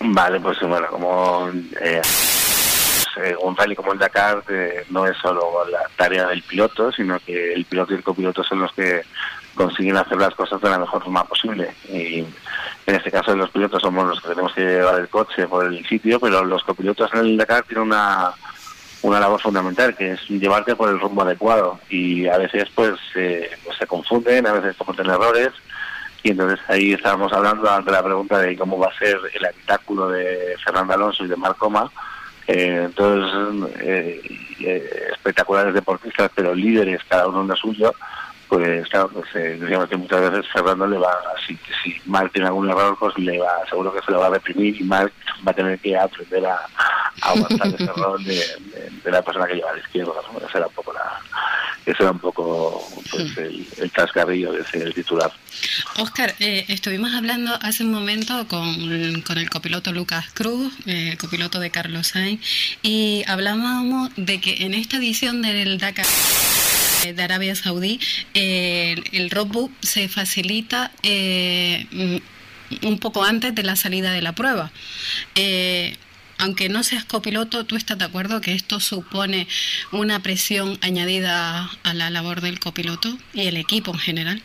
Vale, pues bueno, como eh, un rally como el Dakar no es solo la tarea del piloto, sino que el piloto y el copiloto son los que consiguen hacer las cosas de la mejor forma posible. Y en este caso los pilotos somos los que tenemos que llevar el coche por el sitio, pero los copilotos en el Dakar tienen una una labor fundamental que es llevarte por el rumbo adecuado y a veces pues, eh, pues se confunden, a veces cometen errores y entonces ahí estábamos hablando ante la pregunta de cómo va a ser el habitáculo de Fernando Alonso y de Marcoma. Eh, entonces, eh, eh, espectaculares deportistas, pero líderes, cada uno en lo suyo, pues claro, pues, eh, decíamos que muchas veces Fernando le va, si, si Marc tiene algún error, pues le va, seguro que se lo va a reprimir y Marc va a tener que aprender a, aguantar ese (laughs) error de, la persona que lleva a la izquierda. Esa era un poco la, ese era un poco pues, el, el cascarrillo de ese titular. Oscar, eh, estuvimos hablando hace un momento con, con el copiloto Lucas Cruz, eh, copiloto de Carlos Sainz, y hablábamos de que en esta edición del Dakar de Arabia Saudí, eh, el roadbook se facilita eh, un poco antes de la salida de la prueba. Eh, aunque no seas copiloto, ¿tú estás de acuerdo que esto supone una presión añadida a la labor del copiloto y el equipo en general?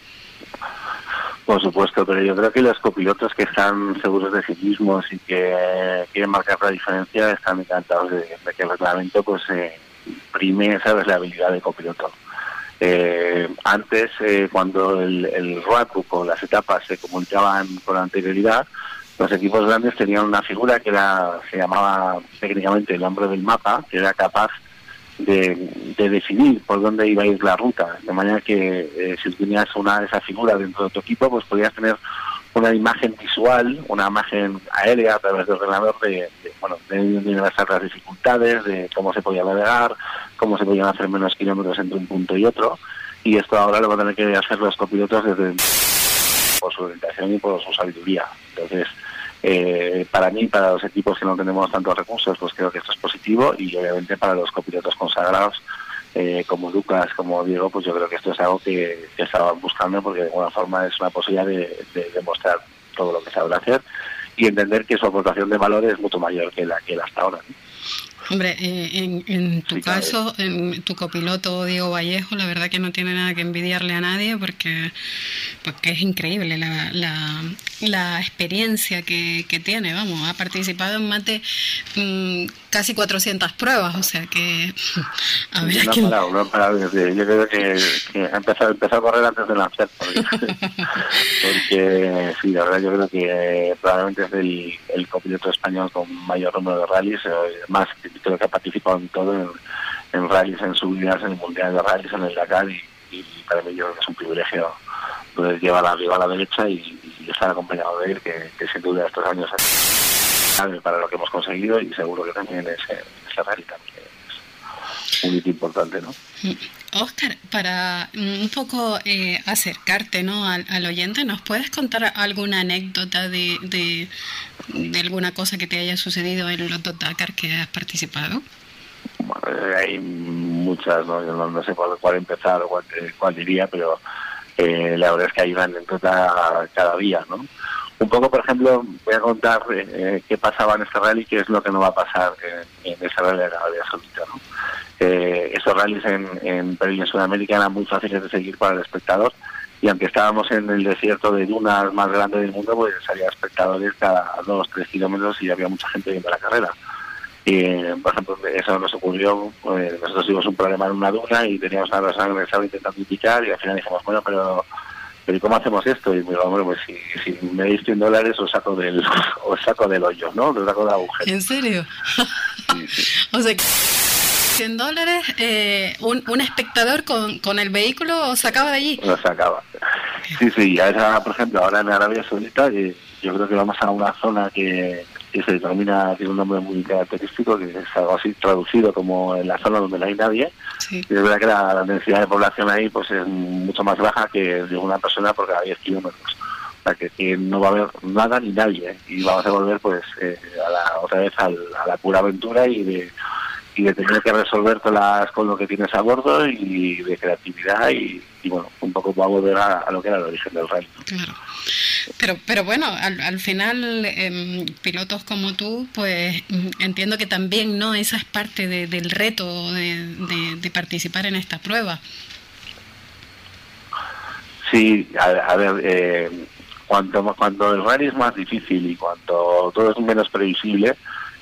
Por supuesto, pero yo creo que los copilotos que están seguros de sí mismos y que quieren marcar la diferencia están encantados de, que el reglamento pues eh, prime sabes la habilidad de copiloto. Eh, antes, eh, cuando el, el o las etapas se comunicaban con anterioridad, los equipos grandes tenían una figura que era, se llamaba técnicamente el hombre del mapa, que era capaz de, definir por dónde iba a ir la ruta. De manera que eh, si tenías una esa figura dentro de tu equipo, pues podías tener una imagen visual, una imagen aérea a través del ordenador de, bueno, de, las dificultades, de cómo se podía navegar, cómo se podían hacer menos kilómetros entre un punto y otro. Y esto ahora lo van a tener que hacer los copilotos desde por su orientación y por su sabiduría. Entonces, eh, para mí, para los equipos que no tenemos tantos recursos, pues creo que esto es positivo y obviamente para los copilotos consagrados eh, como Lucas, como Diego, pues yo creo que esto es algo que, estaban buscando porque de alguna forma es una posibilidad de, demostrar todo lo que saben hacer y entender que su aportación de valor es mucho mayor que la que él hasta ahora. Hombre, eh, en, tu caso, en tu copiloto Diego Vallejo, la verdad que no tiene nada que envidiarle a nadie porque, porque es increíble la, la experiencia que, tiene, vamos, ha participado en más de mm, casi 400 pruebas, o sea que... A ver, no, parado, no parado, yo creo que, ha empezado, empezó a correr antes de nacer, porque, (laughs) porque, sí, la verdad yo creo que probablemente es el, el copiloto español con mayor número de rallies, eh, más creo que ha participado en todo, en, en rallies, en subidas, en el Mundial de Rallies, en el Dakar, y, y para mí yo creo que es un privilegio poder llevar arriba a la derecha y, estar acompañado de él, que, sin duda estos años para lo que hemos conseguido y seguro que también ese, ese rally también es un hito importante, ¿no? Oscar, para un poco eh, acercarte ¿no? al, oyente, ¿nos puedes contar alguna anécdota de, de, alguna cosa que te haya sucedido en los Dakar que has participado? Bueno, hay muchas, ¿no? Yo no, sé por cuál empezar o cuál, cuál diría, pero eh, la verdad es que hay una anécdota cada día, ¿no? Un poco, por ejemplo, voy a contar eh, qué pasaba en este rally qué es lo que no va a pasar en, en ese rally de Arabia Saudita, ¿no? Eh, esos rallies en, en Perú y en Sudamérica eran muy fáciles de seguir para el espectador y aunque estábamos en el desierto de dunas más grande del mundo, pues salía espectadores cada dos, tres kilómetros y había mucha gente viendo la carrera. Y, por ejemplo, eso nos ocurrió, pues, nosotros tuvimos un problema en una duna y teníamos a la persona que estaba intentando indicar y al final dijimos, bueno, pero, pero ¿cómo hacemos esto? Y me dijo, bueno, pues si, si me dais 100 dólares os saco del, (laughs) os saco del hoyo, ¿no? Os saco del agujero. ¿En serio? (laughs) o sea, 100 dólares, eh, un, un espectador con, con el vehículo os sacaba de allí. Lo sacaba. Sí, sí, esa, por ejemplo, ahora en Arabia Saudita, yo creo que vamos a una zona que que se determina, tiene un nombre muy característico, que es algo así traducido como en la zona donde no hay nadie. Y es verdad que la, densidad de población ahí pues es mucho más baja que de una persona por cada 10 kilómetros. O sea, que, no va a haber nada ni nadie. Y vamos a volver pues eh, a la, otra vez a la pura aventura y de y de tener que resolver todas con lo que tienes a bordo y de creatividad y, bueno, un poco va a volver a, lo que era el origen del rally. Claro. Pero, pero bueno, al, al final, em, pilotos como tú, pues entiendo que también no esa es parte del reto de, participar en esta prueba. Sí, a, ver, eh, cuanto, cuando el rally es más difícil y cuanto todo es menos previsible,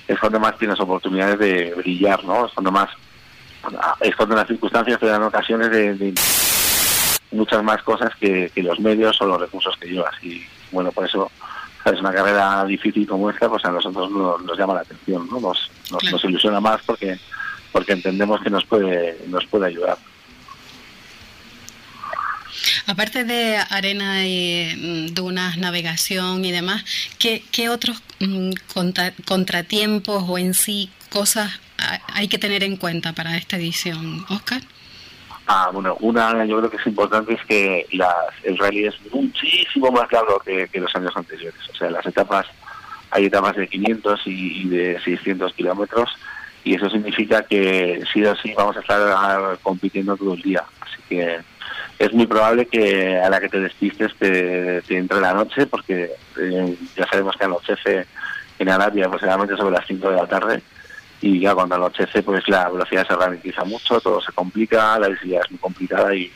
es cuando más tienes oportunidades de brillar, ¿no? Es cuando más, es cuando las circunstancias te dan ocasiones de, muchas más cosas que, los medios o los recursos que llevas. Y bueno, por eso es una carrera difícil como esta, pues a nosotros nos, llama la atención, ¿no? Nos, nos, ilusiona más porque porque entendemos que nos puede nos puede ayudar. Aparte de arena y mm, dunas, navegación y demás, ¿qué, qué otros mm, contratiempos o en sí cosas hay que tener en cuenta para esta edición, Oscar? Ah, bueno, una yo creo que es importante es que el rally es muchísimo más largo que, los años anteriores. O sea, las etapas, hay etapas de 500 y, de 600 kilómetros y eso significa que sí o sí vamos a estar ah, compitiendo todo el día. Así que es muy probable que a la que te despistes te, entre la noche, porque eh, ya sabemos que anochece en Arabia aproximadamente sobre las 5 de la tarde, y ya cuando anochece pues la velocidad se ralentiza mucho, todo se complica, la visibilidad es muy complicada y,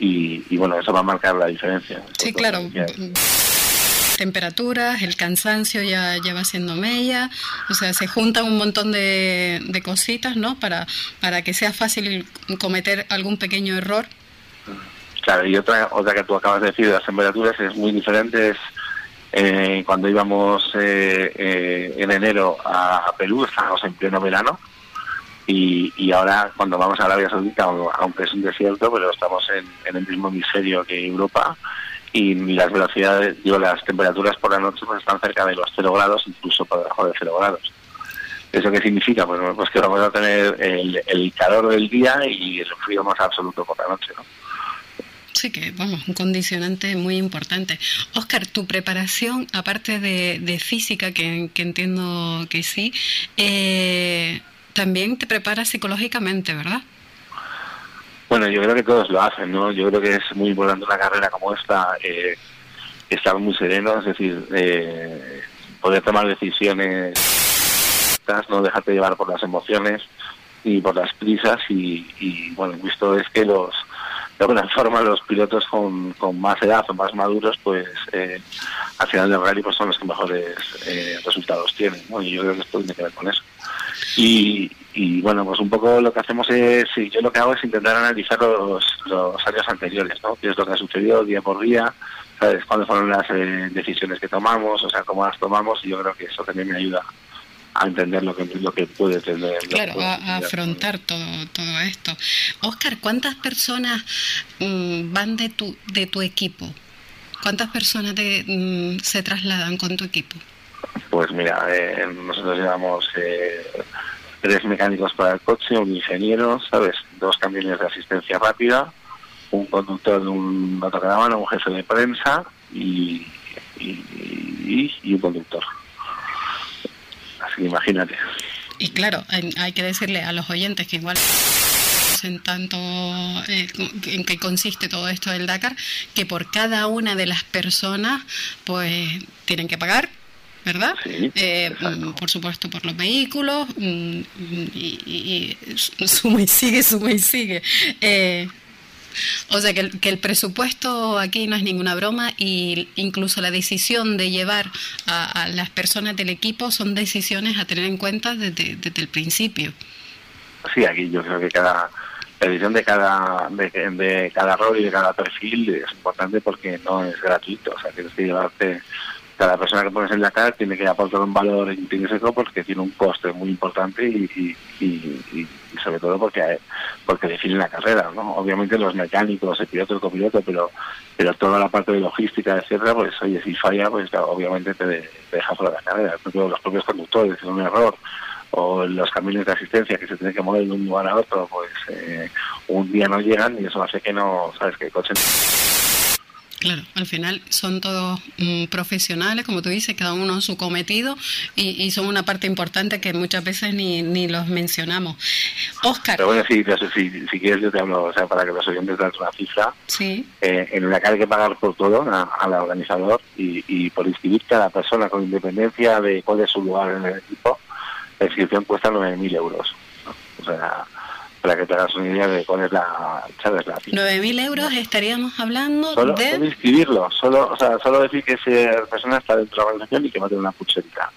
y, bueno, eso va a marcar la diferencia. Sí, claro. Temperaturas, el cansancio ya, ya va siendo mella, o sea, se juntan un montón de, de cositas, ¿no? Para, para que sea fácil cometer algún pequeño error Claro, y otra, otra que tú acabas de decir de las temperaturas es muy diferente. Es, eh, cuando íbamos eh, eh, en enero a, Perú, estábamos en pleno verano. Y, y, ahora cuando vamos a Arabia Saudita, aunque es un desierto, pero estamos en, el mismo hemisferio que Europa y las velocidades, digo, las temperaturas por la noche pues están cerca de los 0 grados, incluso por debajo de 0 grados. ¿Eso qué significa? Pues, pues que vamos a tener el, el calor del día y el frío más absoluto por la noche, ¿no? Sí, que vamos, un condicionante muy importante. Oscar, tu preparación, aparte de, física, que, entiendo que sí, eh, también te preparas psicológicamente, ¿verdad? Bueno, yo creo que todos lo hacen, ¿no? Yo creo que es muy importante una carrera como esta, eh, estar muy sereno, es decir, eh, poder tomar decisiones, no dejarte llevar por las emociones y por las prisas y, y bueno, visto es que los de alguna forma los pilotos con, con más edad o más maduros, pues eh, al final del rally pues son los que mejores eh, resultados tienen, ¿no? Y yo creo que esto tiene que ver con eso. Y, y bueno, pues un poco lo que hacemos es, sí, yo lo que hago es intentar analizar los, los años anteriores, ¿no? Qué es lo que ha sucedido día por día, ¿sabes? Cuáles fueron las eh, decisiones que tomamos, o sea, cómo las tomamos, y yo creo que eso también me ayuda a entender lo que lo que puede tener. Claro, a, afrontar todo todo esto. Oscar, ¿cuántas personas mm, van de tu de tu equipo? ¿Cuántas personas mm, se trasladan con tu equipo? Pues mira, eh, nosotros llevamos eh, tres mecánicos para el coche, un ingeniero, ¿sabes? Dos camiones de asistencia rápida, un conductor de un autocaravana, un jefe de prensa y, y, y un conductor imagínate. Y claro, hay, que decirle a los oyentes que igual en tanto eh, en qué consiste todo esto del Dakar, que por cada una de las personas pues tienen que pagar ¿verdad? eh, por supuesto por los vehículos mm, y, y, y, suma y sigue, suma y sigue. Eh, o sea que el, que el presupuesto aquí no es ninguna broma y incluso la decisión de llevar a, las personas del equipo son decisiones a tener en cuenta desde, el principio. Sí, aquí yo creo que cada la decisión de cada de, cada rol y de cada perfil es importante porque no es gratuito, o sea, tienes que llevarte cada persona que pones en la cara tiene que aportar un valor intrínseco porque tiene un coste muy importante y, y, sobre todo porque porque define la carrera, ¿no? Obviamente los mecánicos, el piloto, el copiloto, pero pero toda la parte de logística, etcétera, pues oye, si falla, pues obviamente te, deja fuera de la carrera. Los propios conductores, un error, o los caminos de asistencia que se tienen que mover de un lugar a otro, pues eh, un día no llegan y eso hace que no, sabes, que el coche Claro, al final son todos mm, profesionales, como tú dices, cada uno su cometido y, y, son una parte importante que muchas veces ni, ni los mencionamos. Oscar. Pero bueno, si, si, si quieres yo te hablo, o sea, para que los oyentes den una cifra. Sí. Eh, en la que hay que pagar por todo al organizador y, y por inscribir cada persona con independencia de cuál es su lugar en el equipo, la inscripción cuesta 9.000 euros. ¿no? O sea para que te hagas una idea de cuál es la, ¿sabes? la 9.000 euros estaríamos hablando solo, de... Solo inscribirlo, solo, o sea, solo decir que esa persona está dentro de la organización y que va a tener una pucherita.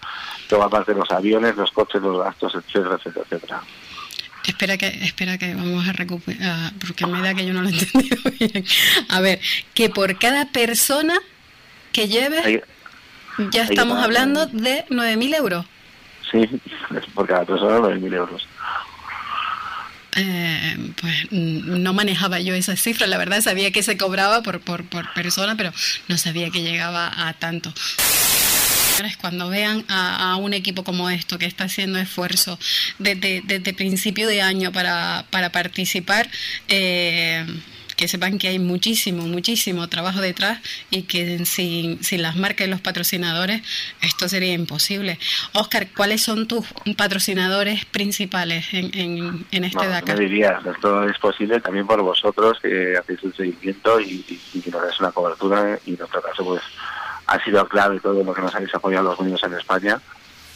Luego aparte de los aviones, los coches, los gastos, etcétera, etcétera, etcétera. Espera que, espera que vamos a recuperar, porque me da que yo no lo he (laughs) entendido bien. A ver, que por cada persona que lleves, hay, ya estamos hablando de 9.000 euros. Sí, por cada persona 9.000 euros. Eh, pues no manejaba yo esa cifra, la verdad sabía que se cobraba por, por, persona, pero no sabía que llegaba a tanto. Cuando vean a, a, un equipo como esto que está haciendo esfuerzo desde, desde principio de año para, para participar, eh, que sepan que hay muchísimo, muchísimo trabajo detrás y que sin, sin las marcas y los patrocinadores esto sería imposible. Oscar, ¿cuáles son tus patrocinadores principales en, en, en este no, Dakar? Me dirías, esto es posible también por vosotros que hacéis un seguimiento y, y, y que nos dais una cobertura y en nuestro caso pues ha sido clave todo lo que nos habéis apoyado los niños en España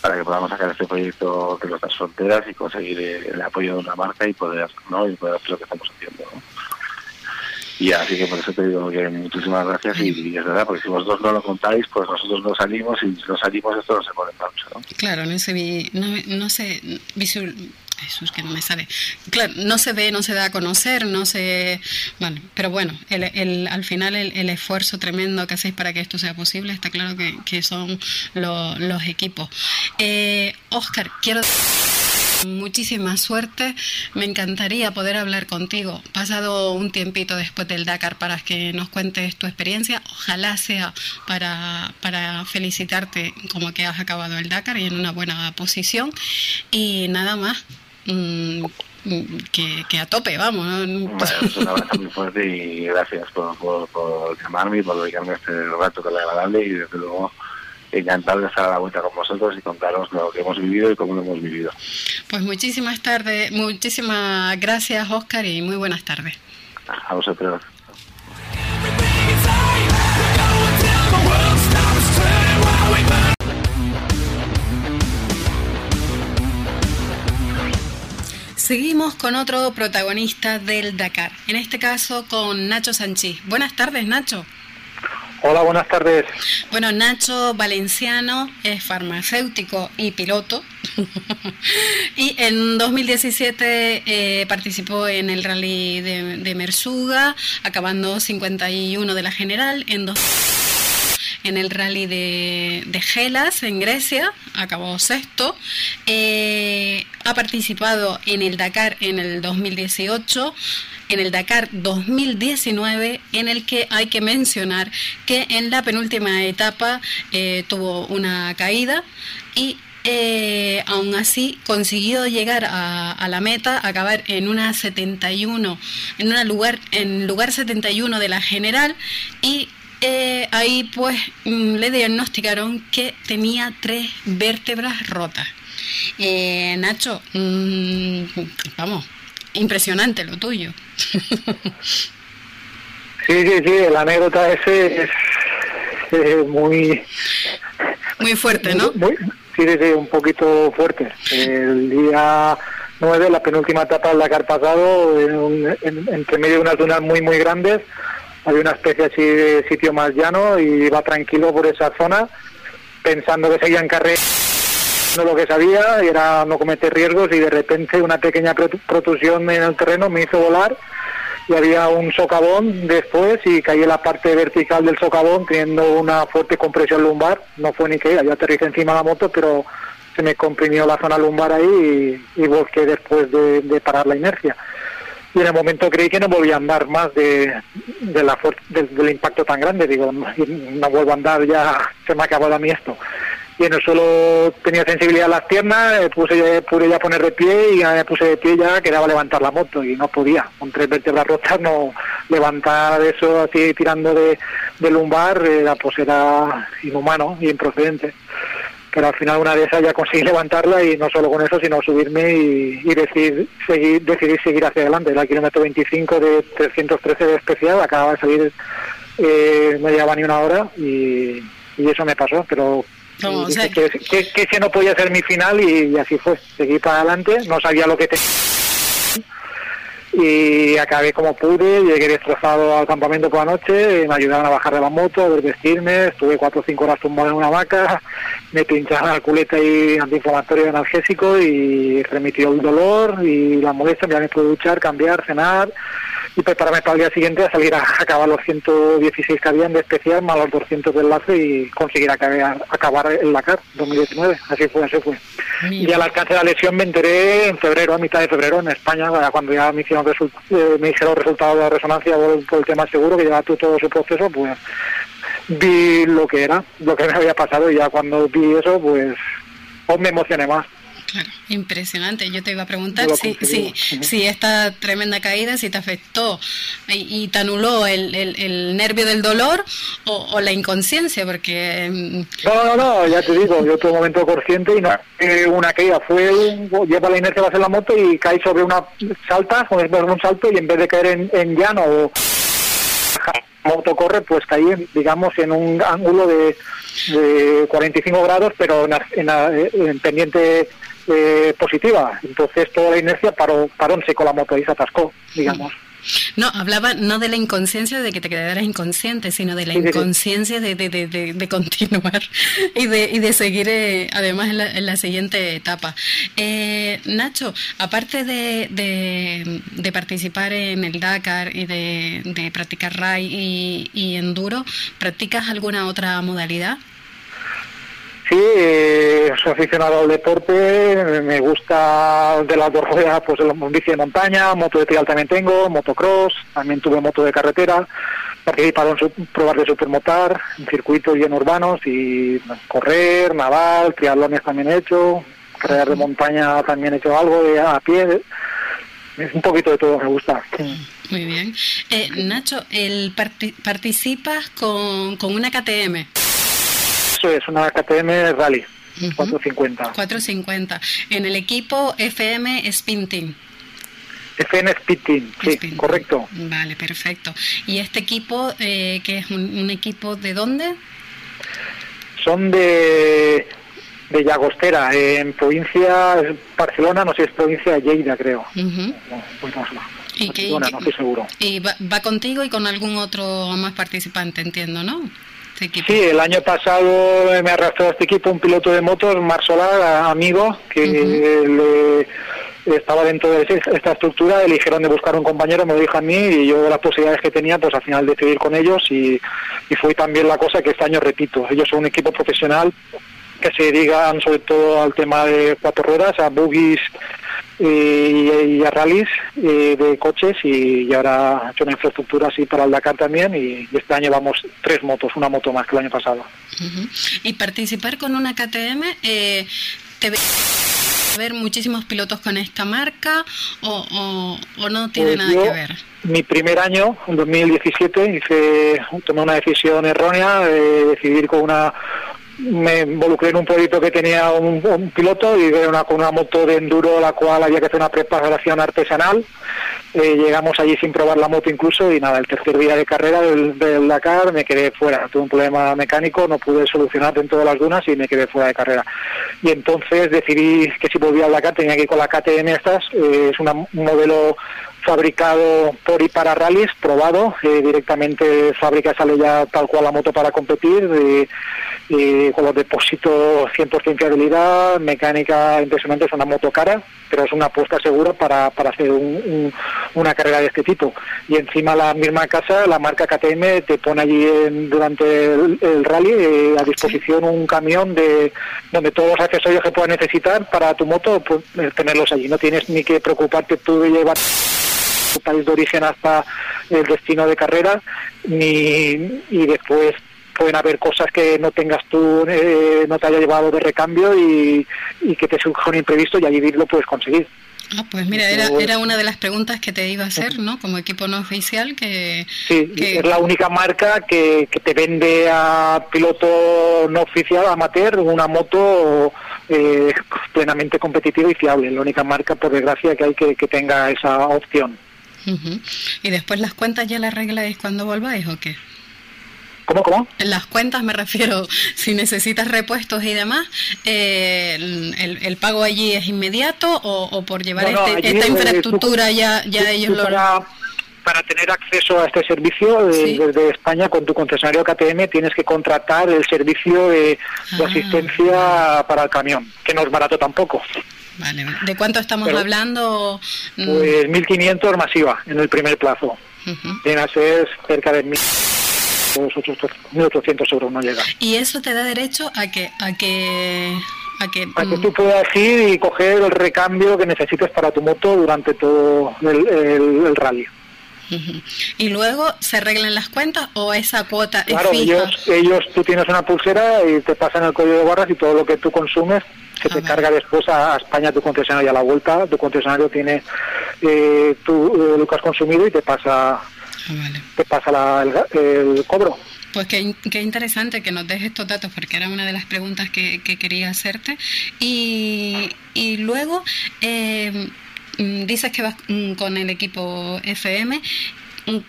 para que podamos sacar este proyecto de nuestras fronteras y conseguir el apoyo de una marca y poder, ¿no? y poder hacer lo que estamos haciendo. ¿no? Y así que por eso te digo que muchísimas gracias y, es verdad, porque si vosotros no lo contáis, pues nosotros no salimos y si no salimos esto no se pone en marcha. ¿no? Claro, no se, no, no se visual, eso es que no me sale. Claro, no se ve, no se da a conocer, no se... Bueno, pero bueno, el, el, al final el, el, esfuerzo tremendo que hacéis para que esto sea posible, está claro que, que son lo, los equipos. Eh, Oscar, quiero muchísima suerte. Me encantaría poder hablar contigo pasado un tiempito después del Dakar para que nos cuentes tu experiencia. Ojalá sea para, para felicitarte como que has acabado el Dakar y en una buena posición. Y nada más. Mmm, que, que, a tope, vamos. ¿no? Bueno, un abrazo muy fuerte y gracias por, por, por llamarme y por dedicarme este rato tan agradable y desde luego encantado de estar a la vuelta con vosotros y contaros lo que hemos vivido y cómo lo hemos vivido. Pues muchísimas tardes, muchísimas gracias Oscar y muy buenas tardes. A vosotros. seguimos con otro protagonista del Dakar, en este caso con Nacho Sanchís. Buenas tardes, Nacho. Hola, buenas tardes. Bueno, Nacho Valenciano es farmacéutico y piloto. (laughs) y en 2017 eh, participó en el rally de, Mersuga, acabando 51 de la general. En, en el rally de, de, Gelas, en Grecia, acabó sexto. Eh, ha participado en el Dakar en el 2018 en el Dakar 2019, en el que hay que mencionar que en la penúltima etapa eh, tuvo una caída y eh, aún así consiguió llegar a, la meta, acabar en una 71, en un lugar, en lugar 71 de la general y eh, ahí pues mm, le diagnosticaron que tenía tres vértebras rotas. Nacho, mm, vamos, impresionante lo tuyo. sí, sí, sí, la anécdota ese es muy... Muy fuerte, ¿no? Muy, sí, sí, un poquito fuerte. El día 9, la penúltima etapa del Dakar pasado, en, entre medio de unas dunas muy, muy grandes, había una especie así de sitio más llano y iba tranquilo por esa zona, pensando que seguían carreras lo que sabía era no cometer riesgos y de repente una pequeña protusión en el terreno me hizo volar y había un socavón después y caí en la parte vertical del socavón teniendo una fuerte compresión lumbar. No fue ni que yo aterricé encima de la moto, pero se me comprimió la zona lumbar ahí y, y volqué después de, parar la inercia. Y en el momento creí que no volvía a andar más de, la del impacto tan grande. Digo, no, no vuelvo a andar, ya se me ha acabado a mí esto y el suelo tenía sensibilidad a las piernas, eh, puse, pude ya poner de pie y ya me puse de pie ya quedaba levantar la moto y no podía, con tres vértebras rotas no levantar eso así tirando de, lumbar era, pues era inhumano y improcedente. Pero al final una de esas ya conseguí (laughs) levantarla y no solo con eso, sino subirme y, y decidir, seguir, decidir seguir hacia adelante. La kilómetro 25 de 313 de especial, acababa de salir, eh, no llevaba ni una hora y, y eso me pasó, pero que, ese no podía ser mi final y, así fue. Seguí para adelante, no sabía lo que tenía. Y acabé como pude, llegué destrozado al campamento por la noche, me ayudaron a bajar de la moto, a vestirme, estuve cuatro o cinco horas tumbado en una vaca, me pincharon la culeta y antiinflamatorio y analgésico y remitió el dolor y la molestia, me pude duchar, cambiar, cenar y prepararme para el día siguiente a salir a acabar los 116 que habían de especial más los 200 de enlace y conseguir acabar, acabar el Dakar 2019. Así fue, así fue. Y al alcance de la lesión me enteré en febrero, a mitad de febrero en España, cuando ya me hicieron, eh, me hicieron resultados de resonancia por, el tema seguro, que lleva todo su proceso, pues vi lo que era, lo que me había pasado y ya cuando vi eso, pues, pues me emocioné más. Claro, impresionante. Yo te iba a preguntar si, si, si, esta tremenda caída, si te afectó y, te anuló el, el, nervio del dolor o, la inconsciencia, porque... Mm, no, no, no, ya te digo, yo tuve un momento consciente y no una caída, fue lleva la inercia a hacer la moto y caí sobre una salta, con un salto y en vez de caer en, en llano o moto corre, pues caí, digamos, en un ángulo de, de 45 grados, pero en, en pendiente eh, positiva. Entonces toda la inercia paró, paró en seco la moto y se atascó, digamos. No, hablaba no de la inconsciencia de que te quedaras inconsciente, sino de la inconsciencia de, de, de, continuar (laughs) y de, y de seguir eh, además en la, siguiente etapa. Eh, Nacho, aparte de, de, participar en el Dakar y de, practicar RAI y, y enduro, ¿practicas alguna otra modalidad? Sí, eh, soy aficionado al deporte, me gusta de las dos ruedas, pues el bici de montaña, moto de trial también tengo, motocross, también tuve moto de carretera, participado en pruebas de supermotar, en circuitos y en urbanos, y correr, naval, triatlones también he hecho, carreras de montaña también he hecho algo, de, a pie, es un poquito de todo, me gusta. Muy bien. Eh, Nacho, el participas con, con una KTM es, una KTM Rally. 450. 450. En el equipo FM Spin Team. FN Speed Team, sí, correcto. Vale, perfecto. ¿Y este equipo, eh, que es un, equipo de dónde? Son de de Llagostera, en provincia Barcelona, no sé, es provincia de Lleida, creo. pues no, ¿Y Barcelona, no estoy seguro. ¿Y va, contigo y con algún otro más participante, entiendo, no? Este sí, el año pasado me arrastró a este equipo un piloto de motos, Mar Solar, amigo, que estaba dentro de esta estructura, eligieron de buscar un compañero, me lo dijo a mí y yo las posibilidades que tenía, pues al final decidí con ellos y, y fue también la cosa que este año repito. Ellos son un equipo profesional que se dedican sobre todo al tema de cuatro ruedas, a buggies y, a rallies de coches y, ahora ha hecho una infraestructura así para el Dakar también y, este año vamos tres motos, una moto más que el año pasado. Y participar con una KTM, eh, ¿te ver muchísimos pilotos con esta marca o, no tiene pues nada que ver? Mi primer año, en 2017, hice, tomé una decisión errónea de decidir con una me involucré en un proyecto que tenía un, piloto y una, con una moto de enduro la cual había que hacer una preparación artesanal. Eh, llegamos allí sin probar la moto incluso y nada, el tercer día de carrera del, Dakar me quedé fuera. Tuve un problema mecánico, no pude solucionar dentro de las dunas y me quedé fuera de carrera. Y entonces decidí que si volvía al Dakar tenía que ir con la KTM estas. Eh, es un modelo fabricado por y para rallies, probado, eh, directamente fábrica sale ya tal cual la moto para competir, con los depósitos 100% fiabilidad, mecánica impresionante, es una moto cara, pero es una apuesta segura para, para hacer una carrera de este tipo. Y encima la misma casa, la marca KTM, te pone allí durante el, rally eh, a disposición un camión de donde todos los accesorios que puedas necesitar para tu moto, pues, tenerlos allí. No tienes ni que preocuparte tú de llevar país de origen hasta el destino de carrera ni, y después pueden haber cosas que no tengas tú, eh, no te haya llevado de recambio y, que te surja un imprevisto y allí lo puedes conseguir. Ah, pues mira, era, era una de las preguntas que te iba a hacer, ¿no? Como equipo no oficial que... Sí, es la única marca que, que te vende a piloto no oficial, amateur, una moto eh, plenamente competitiva y fiable. La única marca, por desgracia, que hay que, que tenga esa opción. ¿Y después las cuentas ya las arregláis cuando volváis o qué? ¿Cómo, cómo? Las cuentas me refiero, (laughs) si necesitas repuestos y demás, eh, el, pago allí es inmediato o, por llevar este, esta eh, infraestructura ya, ya ellos lo... Para, para tener acceso a este servicio eh, desde España con tu concesionario KTM tienes que contratar el servicio de, ah. asistencia para el camión, que no es barato tampoco. Vale, ¿de cuánto estamos hablando? Mm. Pues 1.500 masiva en el primer plazo. Viene a ser cerca de 1.800 euros, no llega. ¿Y eso te da derecho a que... A que... A que, mm, tú puedas ir y coger el recambio que necesites para tu moto durante todo el, rally. ¿Y luego se arreglan las cuentas o esa cuota es fija? Ellos, ellos, tú tienes una pulsera y te pasan el código de barras y todo lo que tú consumes se te carga después a, España tu concesionario a la vuelta tu concesionario tiene eh, tu, lo que has consumido y te pasa ah, te pasa el, cobro. Pues qué, interesante que nos des estos datos, porque era una de las preguntas que, quería hacerte. Y, y luego, eh, dices que vas mm, con el equipo FM.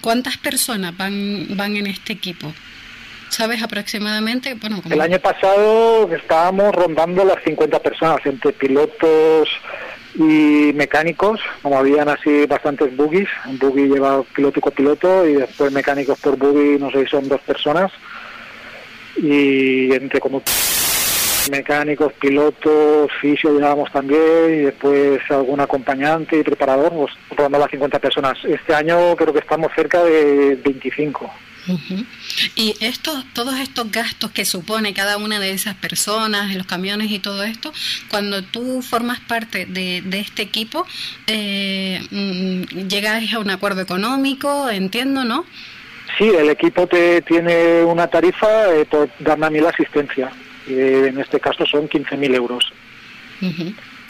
¿Cuántas personas van, van en este equipo? ¿Sabes aproximadamente? El año pasado estábamos rondando las 50 personas, entre pilotos y mecánicos, como habían así bastantes buggies, un buggy lleva piloto y copiloto y después mecánicos por buggy, no sé si son dos personas, y entre como mecánicos, pilotos, fisio llevábamos también y después algún acompañante y preparador, pues rondando las 50 personas. Este año creo que estamos cerca de 25. Y estos, todos estos gastos que supone cada una de esas personas, los camiones y todo esto, cuando tú formas parte de, este equipo, eh, mm, llegáis a un acuerdo económico, entiendo, ¿no? Sí, el equipo te tiene una tarifa eh, por darme a mí la asistencia. Eh, en este caso son 15.000 euros.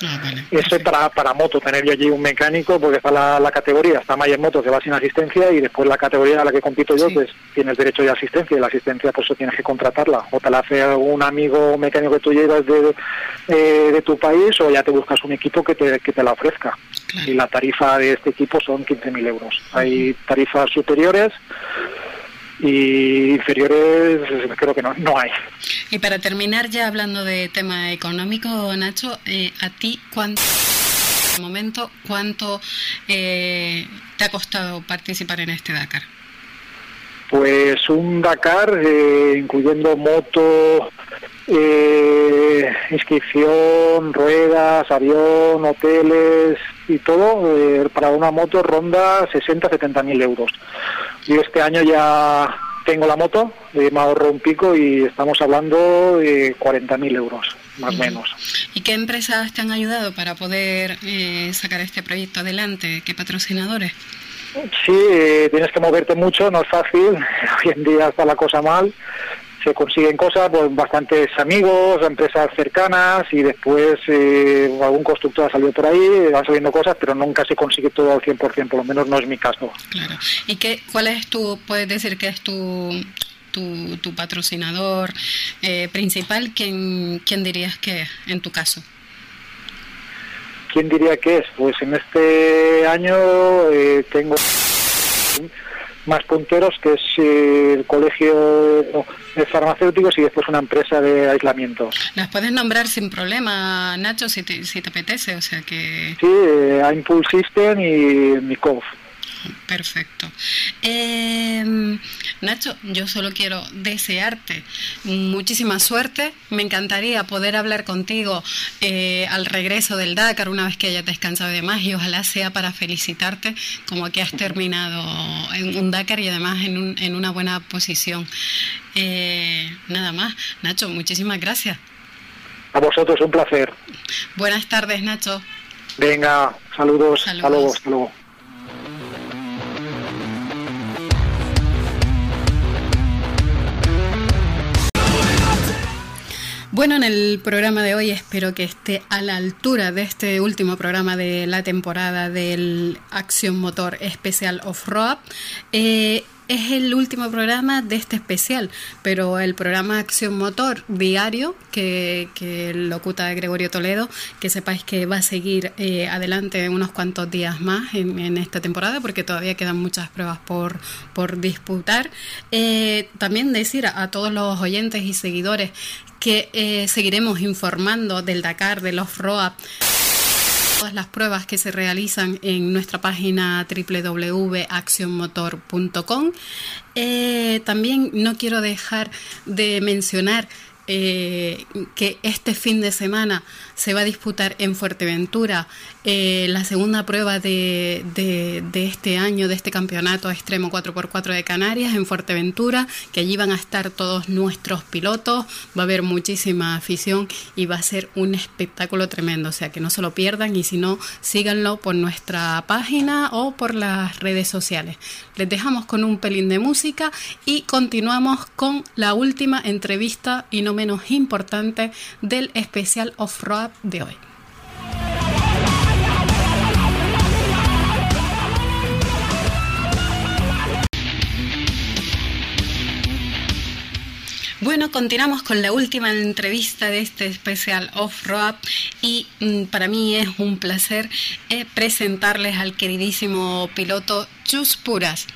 Ah, Eso es para, para moto, tener yo allí un mecánico, porque está la, categoría, está Mayer Moto que va sin asistencia y después la categoría a la que compito yo, pues tienes derecho de asistencia y la asistencia por eso tienes que contratarla. O te la hace un amigo mecánico que tú llevas de, eh, de tu país o ya te buscas un equipo que te, que te la ofrezca. Y la tarifa de este equipo son 15.000 euros. Hay tarifas superiores y inferiores creo que no, no hay. Y para terminar ya hablando de tema económico, Nacho, eh, ¿a ti cuánto momento cuánto eh, te ha costado participar en este Dakar? Pues un Dakar, eh, incluyendo moto, eh, inscripción, ruedas, avión, hoteles y todo, eh, para una moto ronda 60-70 mil euros. Y este año ya tengo la moto, me ahorro un pico y estamos hablando de 40 mil euros, más o menos. ¿Y qué empresas te han ayudado para poder sacar este proyecto adelante? ¿Qué patrocinadores? Sí, eh, tienes que moverte mucho, no es fácil. (laughs) Hoy en día está la cosa mal. Se consiguen cosas, pues bastantes amigos, empresas cercanas y después eh, algún constructor ha salido por ahí, van saliendo cosas, pero nunca se consigue todo al 100%, por lo menos no es mi caso. Claro. ¿Y qué, cuál es tu, puedes decir que es tu, tu, patrocinador eh, principal? ¿Quién, ¿Quién dirías que es en tu caso? ¿Quién diría que es? Pues en este año eh, tengo más punteros que es eh, el colegio de farmacéuticos y después una empresa de aislamiento. Las puedes nombrar sin problema, Nacho, si te, si te apetece, o sea que... Sí, eh, Impulse System y Mikov. Perfecto. Em, Nacho, yo solo quiero desearte muchísima suerte. Me encantaría poder hablar contigo eh, al regreso del Dakar una vez que hayas descansado de más y ojalá sea para felicitarte como que has terminado en un Dakar y además en, un, en una buena posición. Eh, nada más. Nacho, muchísimas gracias. A vosotros, un placer. Buenas tardes, Nacho. Venga, saludos. Saludos. Hasta Bueno, en el programa de hoy espero que esté a la altura de este último programa de la temporada del Acción Motor Especial Off-Road. Eh, es el último programa de este especial, pero el programa Acción Motor diario que, que locuta Gregorio Toledo, que sepáis que va a seguir eh, adelante unos cuantos días más en, esta temporada, porque todavía quedan muchas pruebas por, por disputar. Eh, también decir a, todos los oyentes y seguidores que eh, seguiremos informando del Dakar, del off-road todas las pruebas que se realizan en nuestra página www.accionmotor.com. Eh, también no quiero dejar de mencionar eh, que este fin de semana se va a disputar en Fuerteventura eh, la segunda prueba de, de, este año, de este campeonato extremo 4x4 de Canarias en Fuerteventura, que allí van a estar todos nuestros pilotos, va a haber muchísima afición y va a ser un espectáculo tremendo, o sea que no se lo pierdan y si no, síganlo por nuestra página o por las redes sociales. Les dejamos con un pelín de música y continuamos con la última entrevista y no menos importante del especial off-road de hoy. Bueno, continuamos con la última entrevista de este especial Off-Road y mm, para mí es un placer eh, presentarles al queridísimo piloto Chus Puras.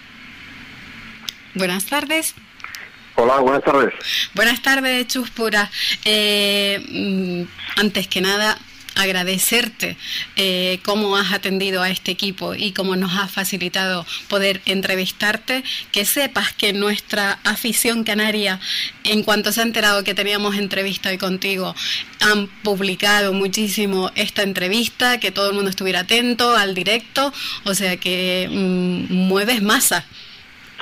Buenas tardes. Hola, buenas tardes. Buenas tardes, Chus Puras. Eh, mm, antes que nada, agradecerte eh, cómo has atendido a este equipo y cómo nos has facilitado poder entrevistarte, que sepas que nuestra afición canaria, en cuanto se ha enterado que teníamos entrevista hoy contigo, han publicado muchísimo esta entrevista, que todo el mundo estuviera atento al directo, o sea que mm, mueves masa.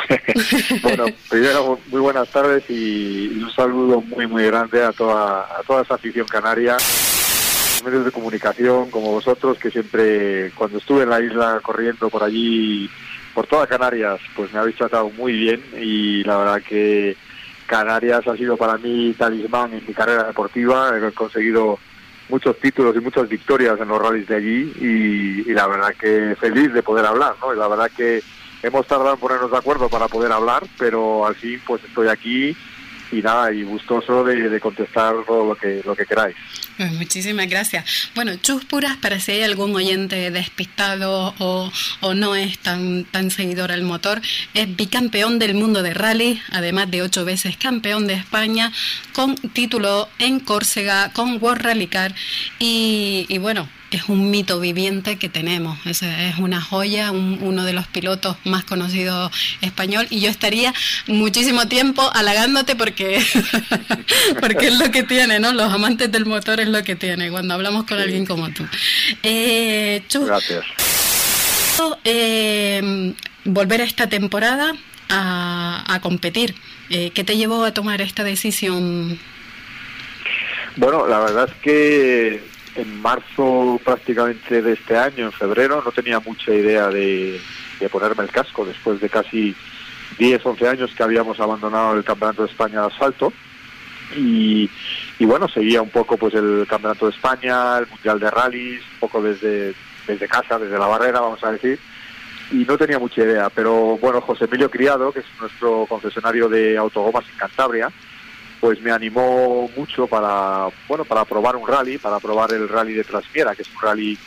(laughs) bueno, primero muy buenas tardes y un saludo muy muy grande a toda, a toda esa afición canaria medios de comunicación como vosotros, que siempre cuando estuve en la isla corriendo por allí, por toda Canarias, pues me habéis tratado muy bien y la verdad que Canarias ha sido para mí talismán en mi carrera deportiva, he conseguido muchos títulos y muchas victorias en los rallies de allí y, la verdad que feliz de poder hablar, ¿no? Y la verdad que hemos tardado en ponernos de acuerdo para poder hablar, pero al fin pues estoy aquí y nada, y gustoso de, contestar todo lo que, lo que queráis. Pues muchísimas gracias. Bueno, Chus Puras, para si hay algún oyente despistado o, o no es tan, tan seguidor al motor, es bicampeón del mundo de rally, además de ocho veces campeón de España, con título en Córcega, con World Rally Car y, y bueno, es un mito viviente que tenemos. Es, es una joya, uno de los pilotos más conocidos español. Y yo estaría muchísimo tiempo halagándote porque, (laughs) porque es lo que tiene, ¿no? Los amantes del motor es lo que tiene cuando hablamos con alguien como tú. Eh, Gracias. Eh, volver a esta temporada a, a competir. Eh, ¿Qué te llevó a tomar esta decisión? Bueno, la verdad es que en marzo prácticamente de este año, en febrero, no tenía mucha idea de, ponerme el casco después de casi 10, 11 años que habíamos abandonado el Campeonato de España de asfalto. Y, bueno, seguía un poco pues el Campeonato de España, el Mundial de Rallys, un poco desde, desde casa, desde la barrera, vamos a decir. Y no tenía mucha idea, pero bueno, José Emilio Criado, que es nuestro concesionario de autogomas en Cantabria, pues me animó mucho para bueno para probar un rally, para probar el rally de Trasmiera, que es un rally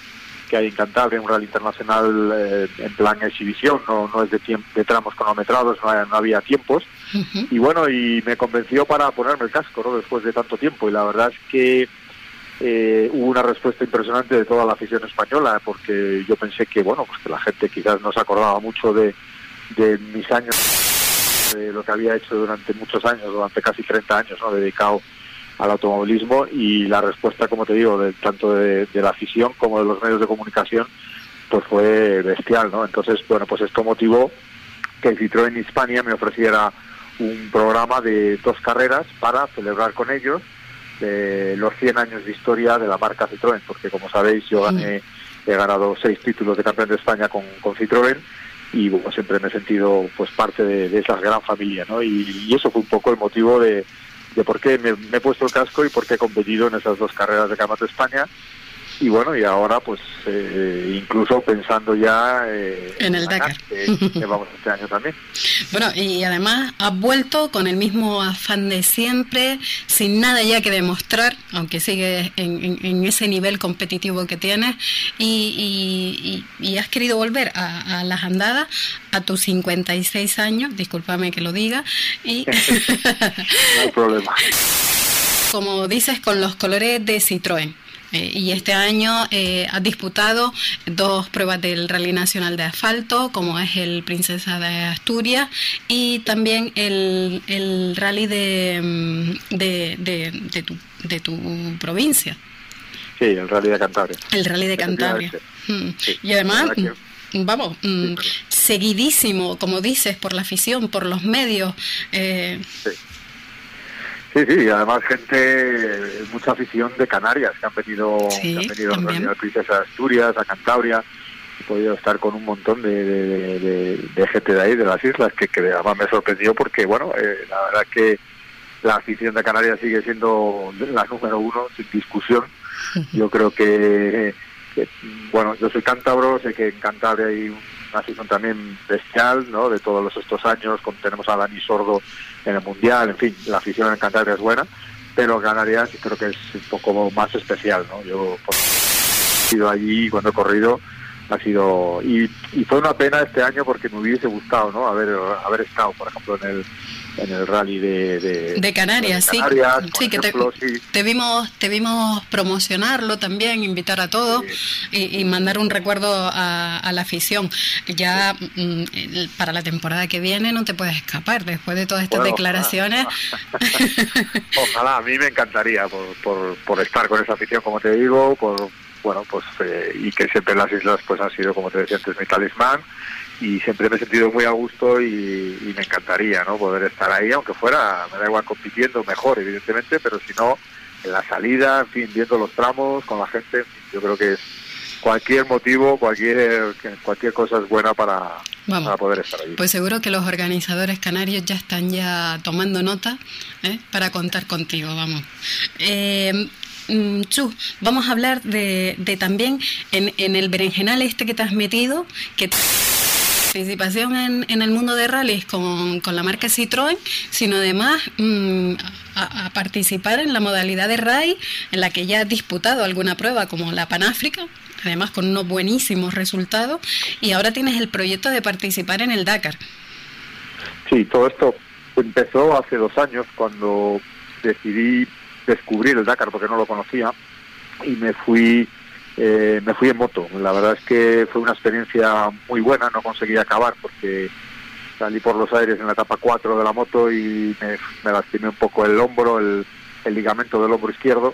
que hay en Cantabria, un rally internacional eh, en plan exhibición, no, no es de, de tramos cronometrados, no, había tiempos. Y bueno, y me convenció para ponerme el casco ¿no? después de tanto tiempo. Y la verdad es que eh, hubo una respuesta impresionante de toda la afición española, porque yo pensé que bueno, pues que la gente quizás no se acordaba mucho de, de mis años de lo que había hecho durante muchos años, durante casi 30 años, ¿no? dedicado al automovilismo y la respuesta, como te digo, de, tanto de, la afición como de los medios de comunicación, pues fue bestial, ¿no? Entonces, bueno, pues esto motivó que Citroën Hispania me ofreciera un programa de dos carreras para celebrar con ellos eh, los 100 años de historia de la marca Citroën, porque como sabéis yo gané, he ganado seis títulos de campeón de España con, con Citroën y bueno, siempre me he sentido pues parte de, esa gran familia, ¿no? Y, eso fue un poco el motivo de, por qué me, he puesto el casco y por qué he competido en esas dos carreras de Campeonato de España y bueno, y ahora pues eh, incluso pensando ya eh, en el Dakar, que, vamos este año también. (laughs) Bueno, y además has vuelto con el mismo afán de siempre, sin nada ya que demostrar, aunque sigues en, ese nivel competitivo que tienes, y, y, has querido volver a, las andadas a tus 56 años, discúlpame que lo diga, y... (laughs) no hay problema. (laughs) Como dices, con los colores de Citroën. Eh, y este año eh, ha disputado dos pruebas del Rally Nacional de Asfalto, como es el Princesa de Asturias y también el, el rally de, mm, de, de, tu, de tu provincia. Sí, el Rally de Cantabria. El Rally de Cantabria. Mm. Y además, mm, vamos, seguidísimo, como dices, por la afición, por los medios. Eh, Sí, sí, además gente, mucha afición de Canarias que han venido, que han venido a Princesa Asturias, a Cantabria. He podido estar con un montón de, de, gente de ahí, de las islas, que, que además me sorprendió porque, bueno, eh, la verdad que la afición de Canarias sigue siendo la número uno, sin discusión. Yo creo que, bueno, yo soy cántabro, sé que en Cantabria hay una afición también bestial, ¿no? De todos estos años, tenemos a Dani Sordo en el Mundial, en fin, la afición en Cantabria es buena, pero Canarias creo que es un poco más especial, ¿no? Yo he sido allí cuando he corrido ha sido y, y, fue una pena este año porque me hubiese gustado no haber haber estado por ejemplo en el en el rally de, de, Canarias, sí, sí que te, vimos te vimos promocionarlo también, invitar a todos y, mandar un recuerdo a, la afición. Ya mm, para la temporada que viene no te puedes escapar después de todas estas declaraciones. (laughs) Ojalá. a mí me encantaría por, por, por estar con esa afición, como te digo, por bueno pues eh, y que siempre las islas pues han sido como te decía antes mi talismán. Y siempre me he sentido muy a gusto y, me encantaría no poder estar ahí aunque fuera me da igual compitiendo mejor evidentemente pero si no en la salida en fin viendo los tramos con la gente yo creo que es cualquier motivo cualquier cualquier cosa es buena para, para poder estar ahí. Pues seguro que los organizadores canarios ya están ya tomando nota ¿eh? para contar contigo vamos. Eh, Chu, vamos a hablar de, de también en, en, el berenjenal este que te has metido, que participación en, el mundo de rallies con, con, la marca Citroën, sino además mm, a, a, participar en la modalidad de rally en la que ya has disputado alguna prueba como la Panáfrica, además con unos buenísimos resultados, y ahora tienes el proyecto de participar en el Dakar. Sí, todo esto empezó hace dos años cuando decidí descubrir el Dakar porque no lo conocía y me fui eh, me fui en moto. La verdad es que fue una experiencia muy buena, no conseguí acabar porque salí por los aires en la etapa 4 de la moto y me, lastimé un poco el hombro, el, el, ligamento del hombro izquierdo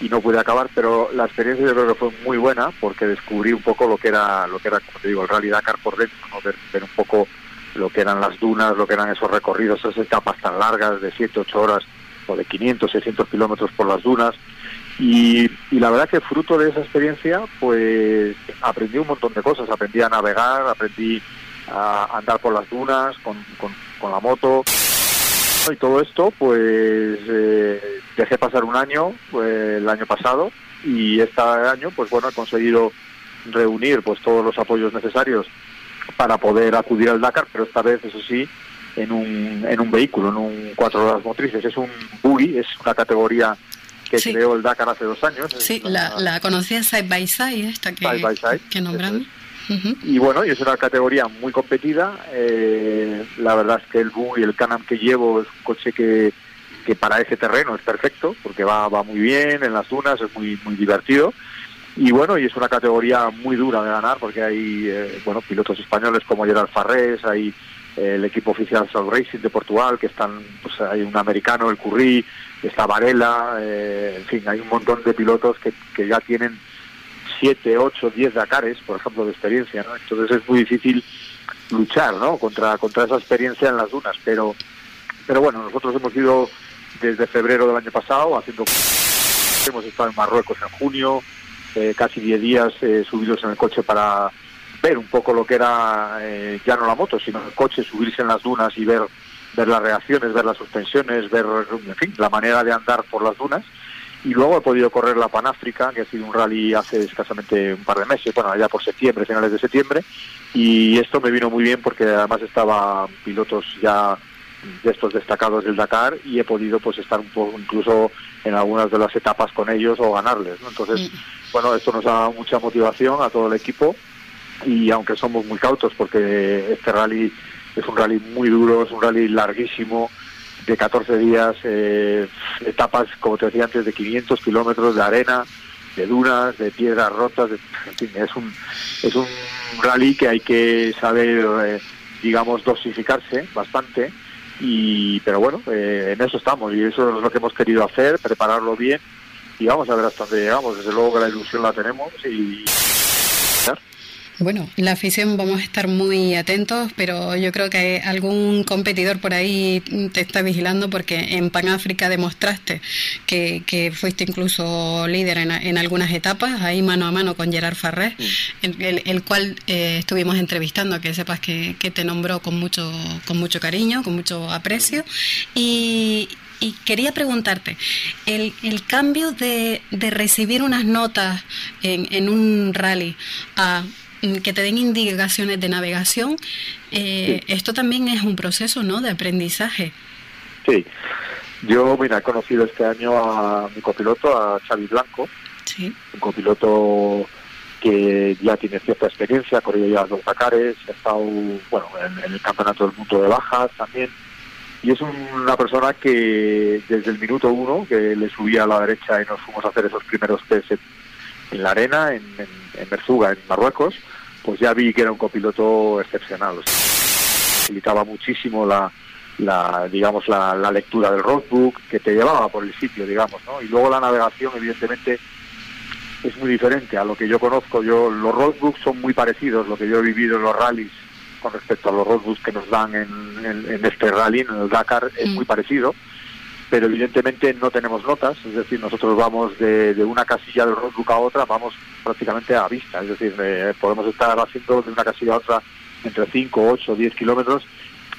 y no pude acabar, pero la experiencia yo creo que fue muy buena porque descubrí un poco lo que era, lo que era como te digo, el Rally Dakar por dentro, ¿no? ver, ver un poco lo que eran las dunas, lo que eran esos recorridos, esas etapas tan largas de 7, 8 horas de 500, 600 kilómetros por las dunas. Y, la verdad que fruto de esa experiencia, pues aprendí un montón de cosas. Aprendí a navegar, aprendí a andar por las dunas con, con, la moto. Y todo esto, pues eh, dejé pasar un año, pues, el año pasado, y este año, pues bueno, he conseguido reunir pues todos los apoyos necesarios para poder acudir al Dakar, pero esta vez, eso sí, en un, en un vehículo, en un cuatro horas motrices. Es un buggy, es una categoría que sí. creó el Dakar hace dos años. Sí, la, la conocía Side by Side, esta que, side by side, que nombramos. Uh -huh. Y bueno, y es una categoría muy competida. Eh, la verdad es que el buggy, el Canam que llevo, es un coche que, que para ese terreno es perfecto, porque va, va muy bien en las dunas, es muy, muy divertido. Y bueno, y es una categoría muy dura de ganar, porque hay eh, bueno pilotos españoles como Gerard Farrés, hay el equipo oficial South Racing de Portugal, que están, pues hay un americano, el Curry, está Varela, eh, en fin, hay un montón de pilotos que, que ya tienen 7, 8, 10 Dakares, por ejemplo, de experiencia, ¿no? Entonces es muy difícil luchar, ¿no? Contra, contra esa experiencia en las dunas, pero, pero bueno, nosotros hemos ido desde febrero del año pasado haciendo... Hemos estado en Marruecos en junio, eh, casi 10 días eh, subidos en el coche para ver un poco lo que era eh, ya no la moto, sino el coche, subirse en las dunas y ver ver las reacciones, ver las suspensiones, ver, en fin, la manera de andar por las dunas. Y luego he podido correr la Panáfrica, que ha sido un rally hace escasamente un par de meses, bueno, allá por septiembre, finales de septiembre. Y esto me vino muy bien porque además estaba pilotos ya de estos destacados del Dakar y he podido pues estar un poco incluso en algunas de las etapas con ellos o ganarles. ¿no? Entonces, bueno, esto nos da mucha motivación a todo el equipo y aunque somos muy cautos porque este rally es un rally muy duro, es un rally larguísimo, de 14 días, eh, etapas, como te decía antes, de 500 kilómetros de arena, de dunas, de piedras rotas, de, en fin, es un, es un rally que hay que saber, eh, digamos, dosificarse bastante, y pero bueno, eh, en eso estamos, y eso es lo que hemos querido hacer, prepararlo bien, y vamos a ver hasta dónde llegamos, desde luego que la ilusión la tenemos, y... Bueno, la afición vamos a estar muy atentos, pero yo creo que algún competidor por ahí te está vigilando porque en Panáfrica demostraste que, que fuiste incluso líder en, en, algunas etapas, ahí mano a mano con Gerard el, el, el, cual eh, estuvimos entrevistando, que sepas que, que, te nombró con mucho, con mucho cariño, con mucho aprecio. Y, y quería preguntarte, el, el cambio de, de, recibir unas notas en, en un rally a que te den indicaciones de navegación, eh, sí. esto también es un proceso ¿no? de aprendizaje. Sí, yo mira, he conocido este año a mi copiloto, a Xavi Blanco, sí. un copiloto que ya tiene cierta experiencia, ha corrido ya dos Dakares, ha estado bueno, en, en, el Campeonato del Mundo de Bajas también, y es una persona que desde el minuto uno, que le subía a la derecha y nos fuimos a hacer esos primeros test en la arena, en, en, en Merzuga, en Marruecos, pues ya vi que era un copiloto excepcional. O sea, facilitaba muchísimo la, la digamos, la, la, lectura del roadbook, que te llevaba por el sitio, digamos, ¿no? Y luego la navegación, evidentemente, es muy diferente a lo que yo conozco. Yo Los roadbooks son muy parecidos, lo que yo he vivido en los rallies con respecto a los roadbooks que nos dan en, en, en este rally, en el Dakar, es mm. muy parecido pero evidentemente no tenemos notas, es decir, nosotros vamos de, de una casilla del roadbook a otra, vamos prácticamente a vista, es decir, eh, podemos estar haciendo de una casilla a otra entre 5, 8, 10 kilómetros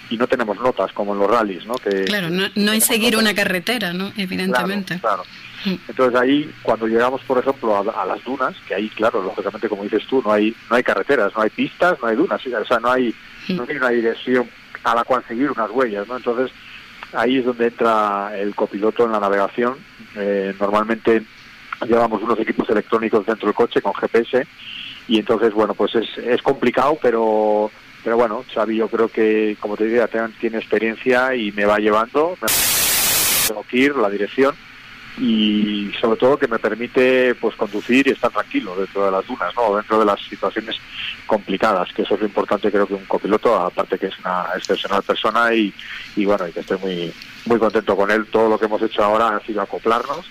y no tenemos notas como en los rallies, ¿no? Que, claro, no, no es seguir notas. una carretera, ¿no? Evidentemente. Claro, claro. Mm. Entonces ahí, cuando llegamos, por ejemplo, a, las dunas, que ahí, claro, lógicamente, como dices tú, no hay no hay carreteras, no hay pistas, no hay dunas, o sea, no hay, mm. no hay una dirección a la cual seguir unas huellas, ¿no? Entonces ahí es donde entra el copiloto en la navegación. Eh, normalmente llevamos unos equipos electrónicos dentro del coche con GPS y entonces, bueno, pues es, es complicado, pero pero bueno, Xavi yo creo que, como te diría, tiene experiencia y me va llevando, tengo que ir, la dirección y sobre todo que me permite pues conducir y estar tranquilo dentro de las dunas, ¿no? dentro de las situaciones complicadas, que eso es lo importante creo que un copiloto, aparte que es una excepcional persona y, y bueno, y que estoy muy, muy contento con él, todo lo que hemos hecho ahora ha sido acoplarnos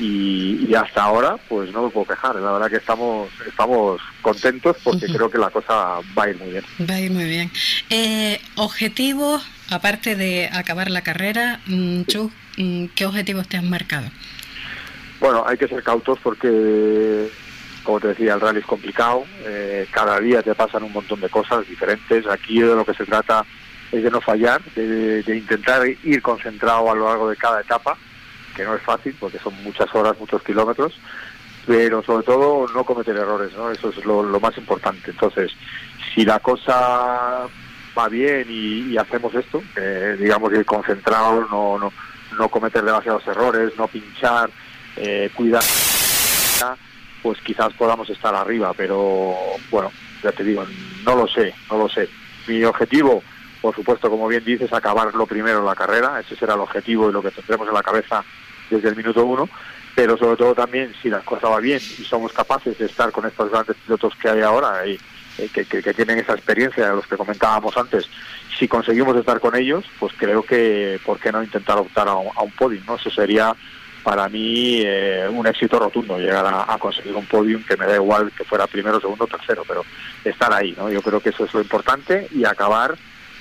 y, hasta ahora pues no me puedo quejar. La verdad que estamos estamos contentos porque creo que la cosa va a ir muy bien. Va a ir muy bien. Eh, objetivos aparte de acabar la carrera mm, Chu, mm, qué objetivos te has marcado bueno hay que ser cautos porque como te decía el rally es complicado. Eh, cada día te pasan un montón de cosas diferentes. Aquí de lo que se trata es de no fallar de intentar ir concentrado a lo largo de cada etapa que no es fácil porque son muchas horas, muchos kilómetros, pero sobre todo no cometer errores, ¿no? Eso es lo, más importante. Entonces, si la cosa va bien y, hacemos esto, digamos ir concentrados, no, no, no cometer demasiados errores, no pinchar, eh, cuidar, pues quizás podamos estar arriba, pero bueno, ya te digo, no lo sé, no lo sé. Mi objetivo, por supuesto, como bien dices, acabar lo primero en la carrera, ese será el objetivo y lo que tendremos en la cabeza desde el minuto uno, pero sobre todo también si las cosas van bien y somos capaces de estar con estos grandes pilotos que hay ahora y eh, que, tienen esa experiencia de los que comentábamos antes, si conseguimos estar con ellos, pues creo que por qué no intentar optar a un, a podium, ¿no? Eso sería para mí eh, un éxito rotundo llegar a, conseguir un podium que me da igual que fuera primero, segundo, tercero, pero estar ahí, ¿no? Yo creo que eso es lo importante y acabar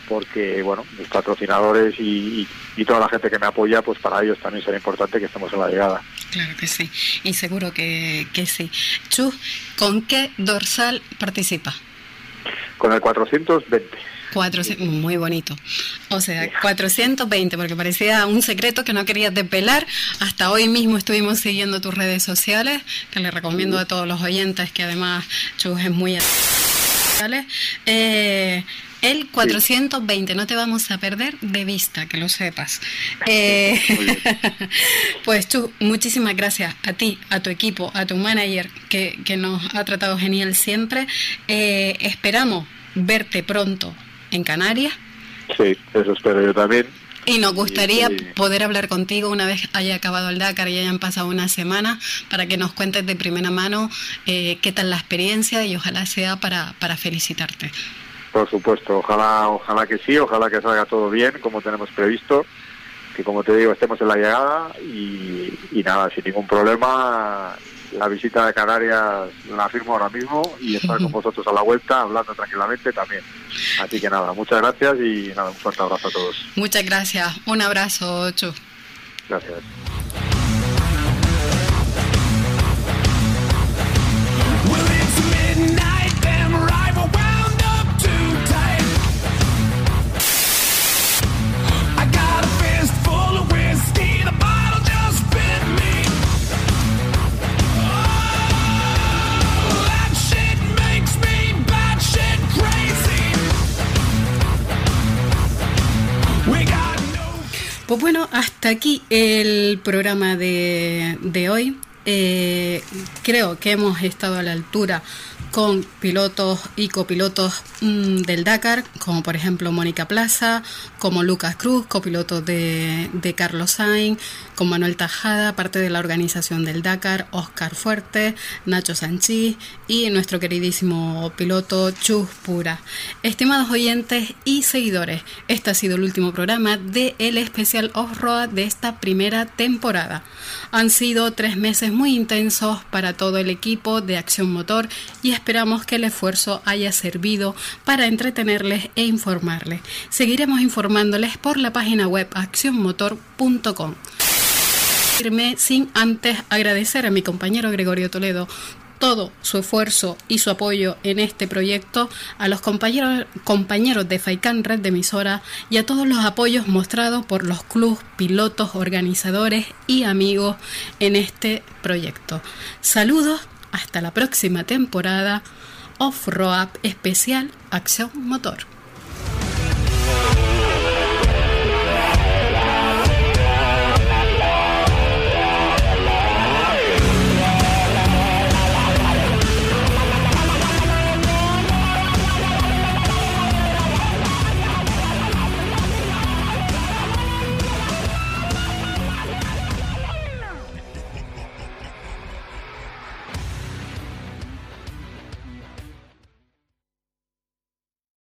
porque bueno, mis patrocinadores y, toda la gente que me apoya, pues para ellos también será importante que estemos en la llegada. Claro que sí, y seguro que, que sí. Chu, ¿con qué dorsal participa? Con el 420. 400, muy bonito. O sea, 420, porque parecía un secreto que no querías desvelar. Hasta hoy mismo estuvimos siguiendo tus redes sociales, que le recomiendo a todos los oyentes, que además Chu es muy... Eh, el 420, no te vamos a perder de vista, que lo sepas. Eh, (laughs) pues tú, muchísimas gracias a ti, a tu equipo, a tu manager, que, nos ha tratado genial siempre. Eh, esperamos verte pronto en Canarias. Sí, eso espero yo también. Y nos gustaría poder hablar contigo una vez haya acabado el Dakar y hayan pasado una semana para que nos cuentes de primera mano eh, qué tal la experiencia y ojalá sea para, para felicitarte. Por supuesto, ojalá, ojalá que sí, ojalá que salga todo bien como tenemos previsto, que como te digo estemos en la llegada y, nada, sin ningún problema, la visita de Canarias la firmo ahora mismo y estar con (laughs) vosotros a la vuelta hablando tranquilamente también. Así que nada, muchas gracias y nada, un fuerte abrazo a todos. Muchas gracias, un abrazo, Ocho. Gracias. Pues bueno, hasta aquí el programa de, de hoy. Eh, creo que hemos estado a la altura con pilotos y copilotos mm, del Dakar, como por ejemplo Mónica Plaza, como Lucas Cruz, copiloto de, de Carlos Sainz, con Manuel Tajada, parte de la organización del Dakar, Oscar Fuerte, Nacho Sanchís y nuestro queridísimo piloto Chus Pura. Estimados oyentes y seguidores, este ha sido el último programa de el especial Off-Road de esta primera temporada. Han sido tres meses muy intensos para todo el equipo de Acción Motor y esperamos que el esfuerzo haya servido para entretenerles e informarles. Seguiremos informándoles por la página web accionmotor.com sin antes agradecer a mi compañero Gregorio Toledo todo su esfuerzo y su apoyo en este proyecto, a los compañeros, compañeros de FAICAN Red de Emisora y a todos los apoyos mostrados por los clubes, pilotos, organizadores y amigos en este proyecto. Saludos, hasta la próxima temporada Off-Road especial Acción Motor.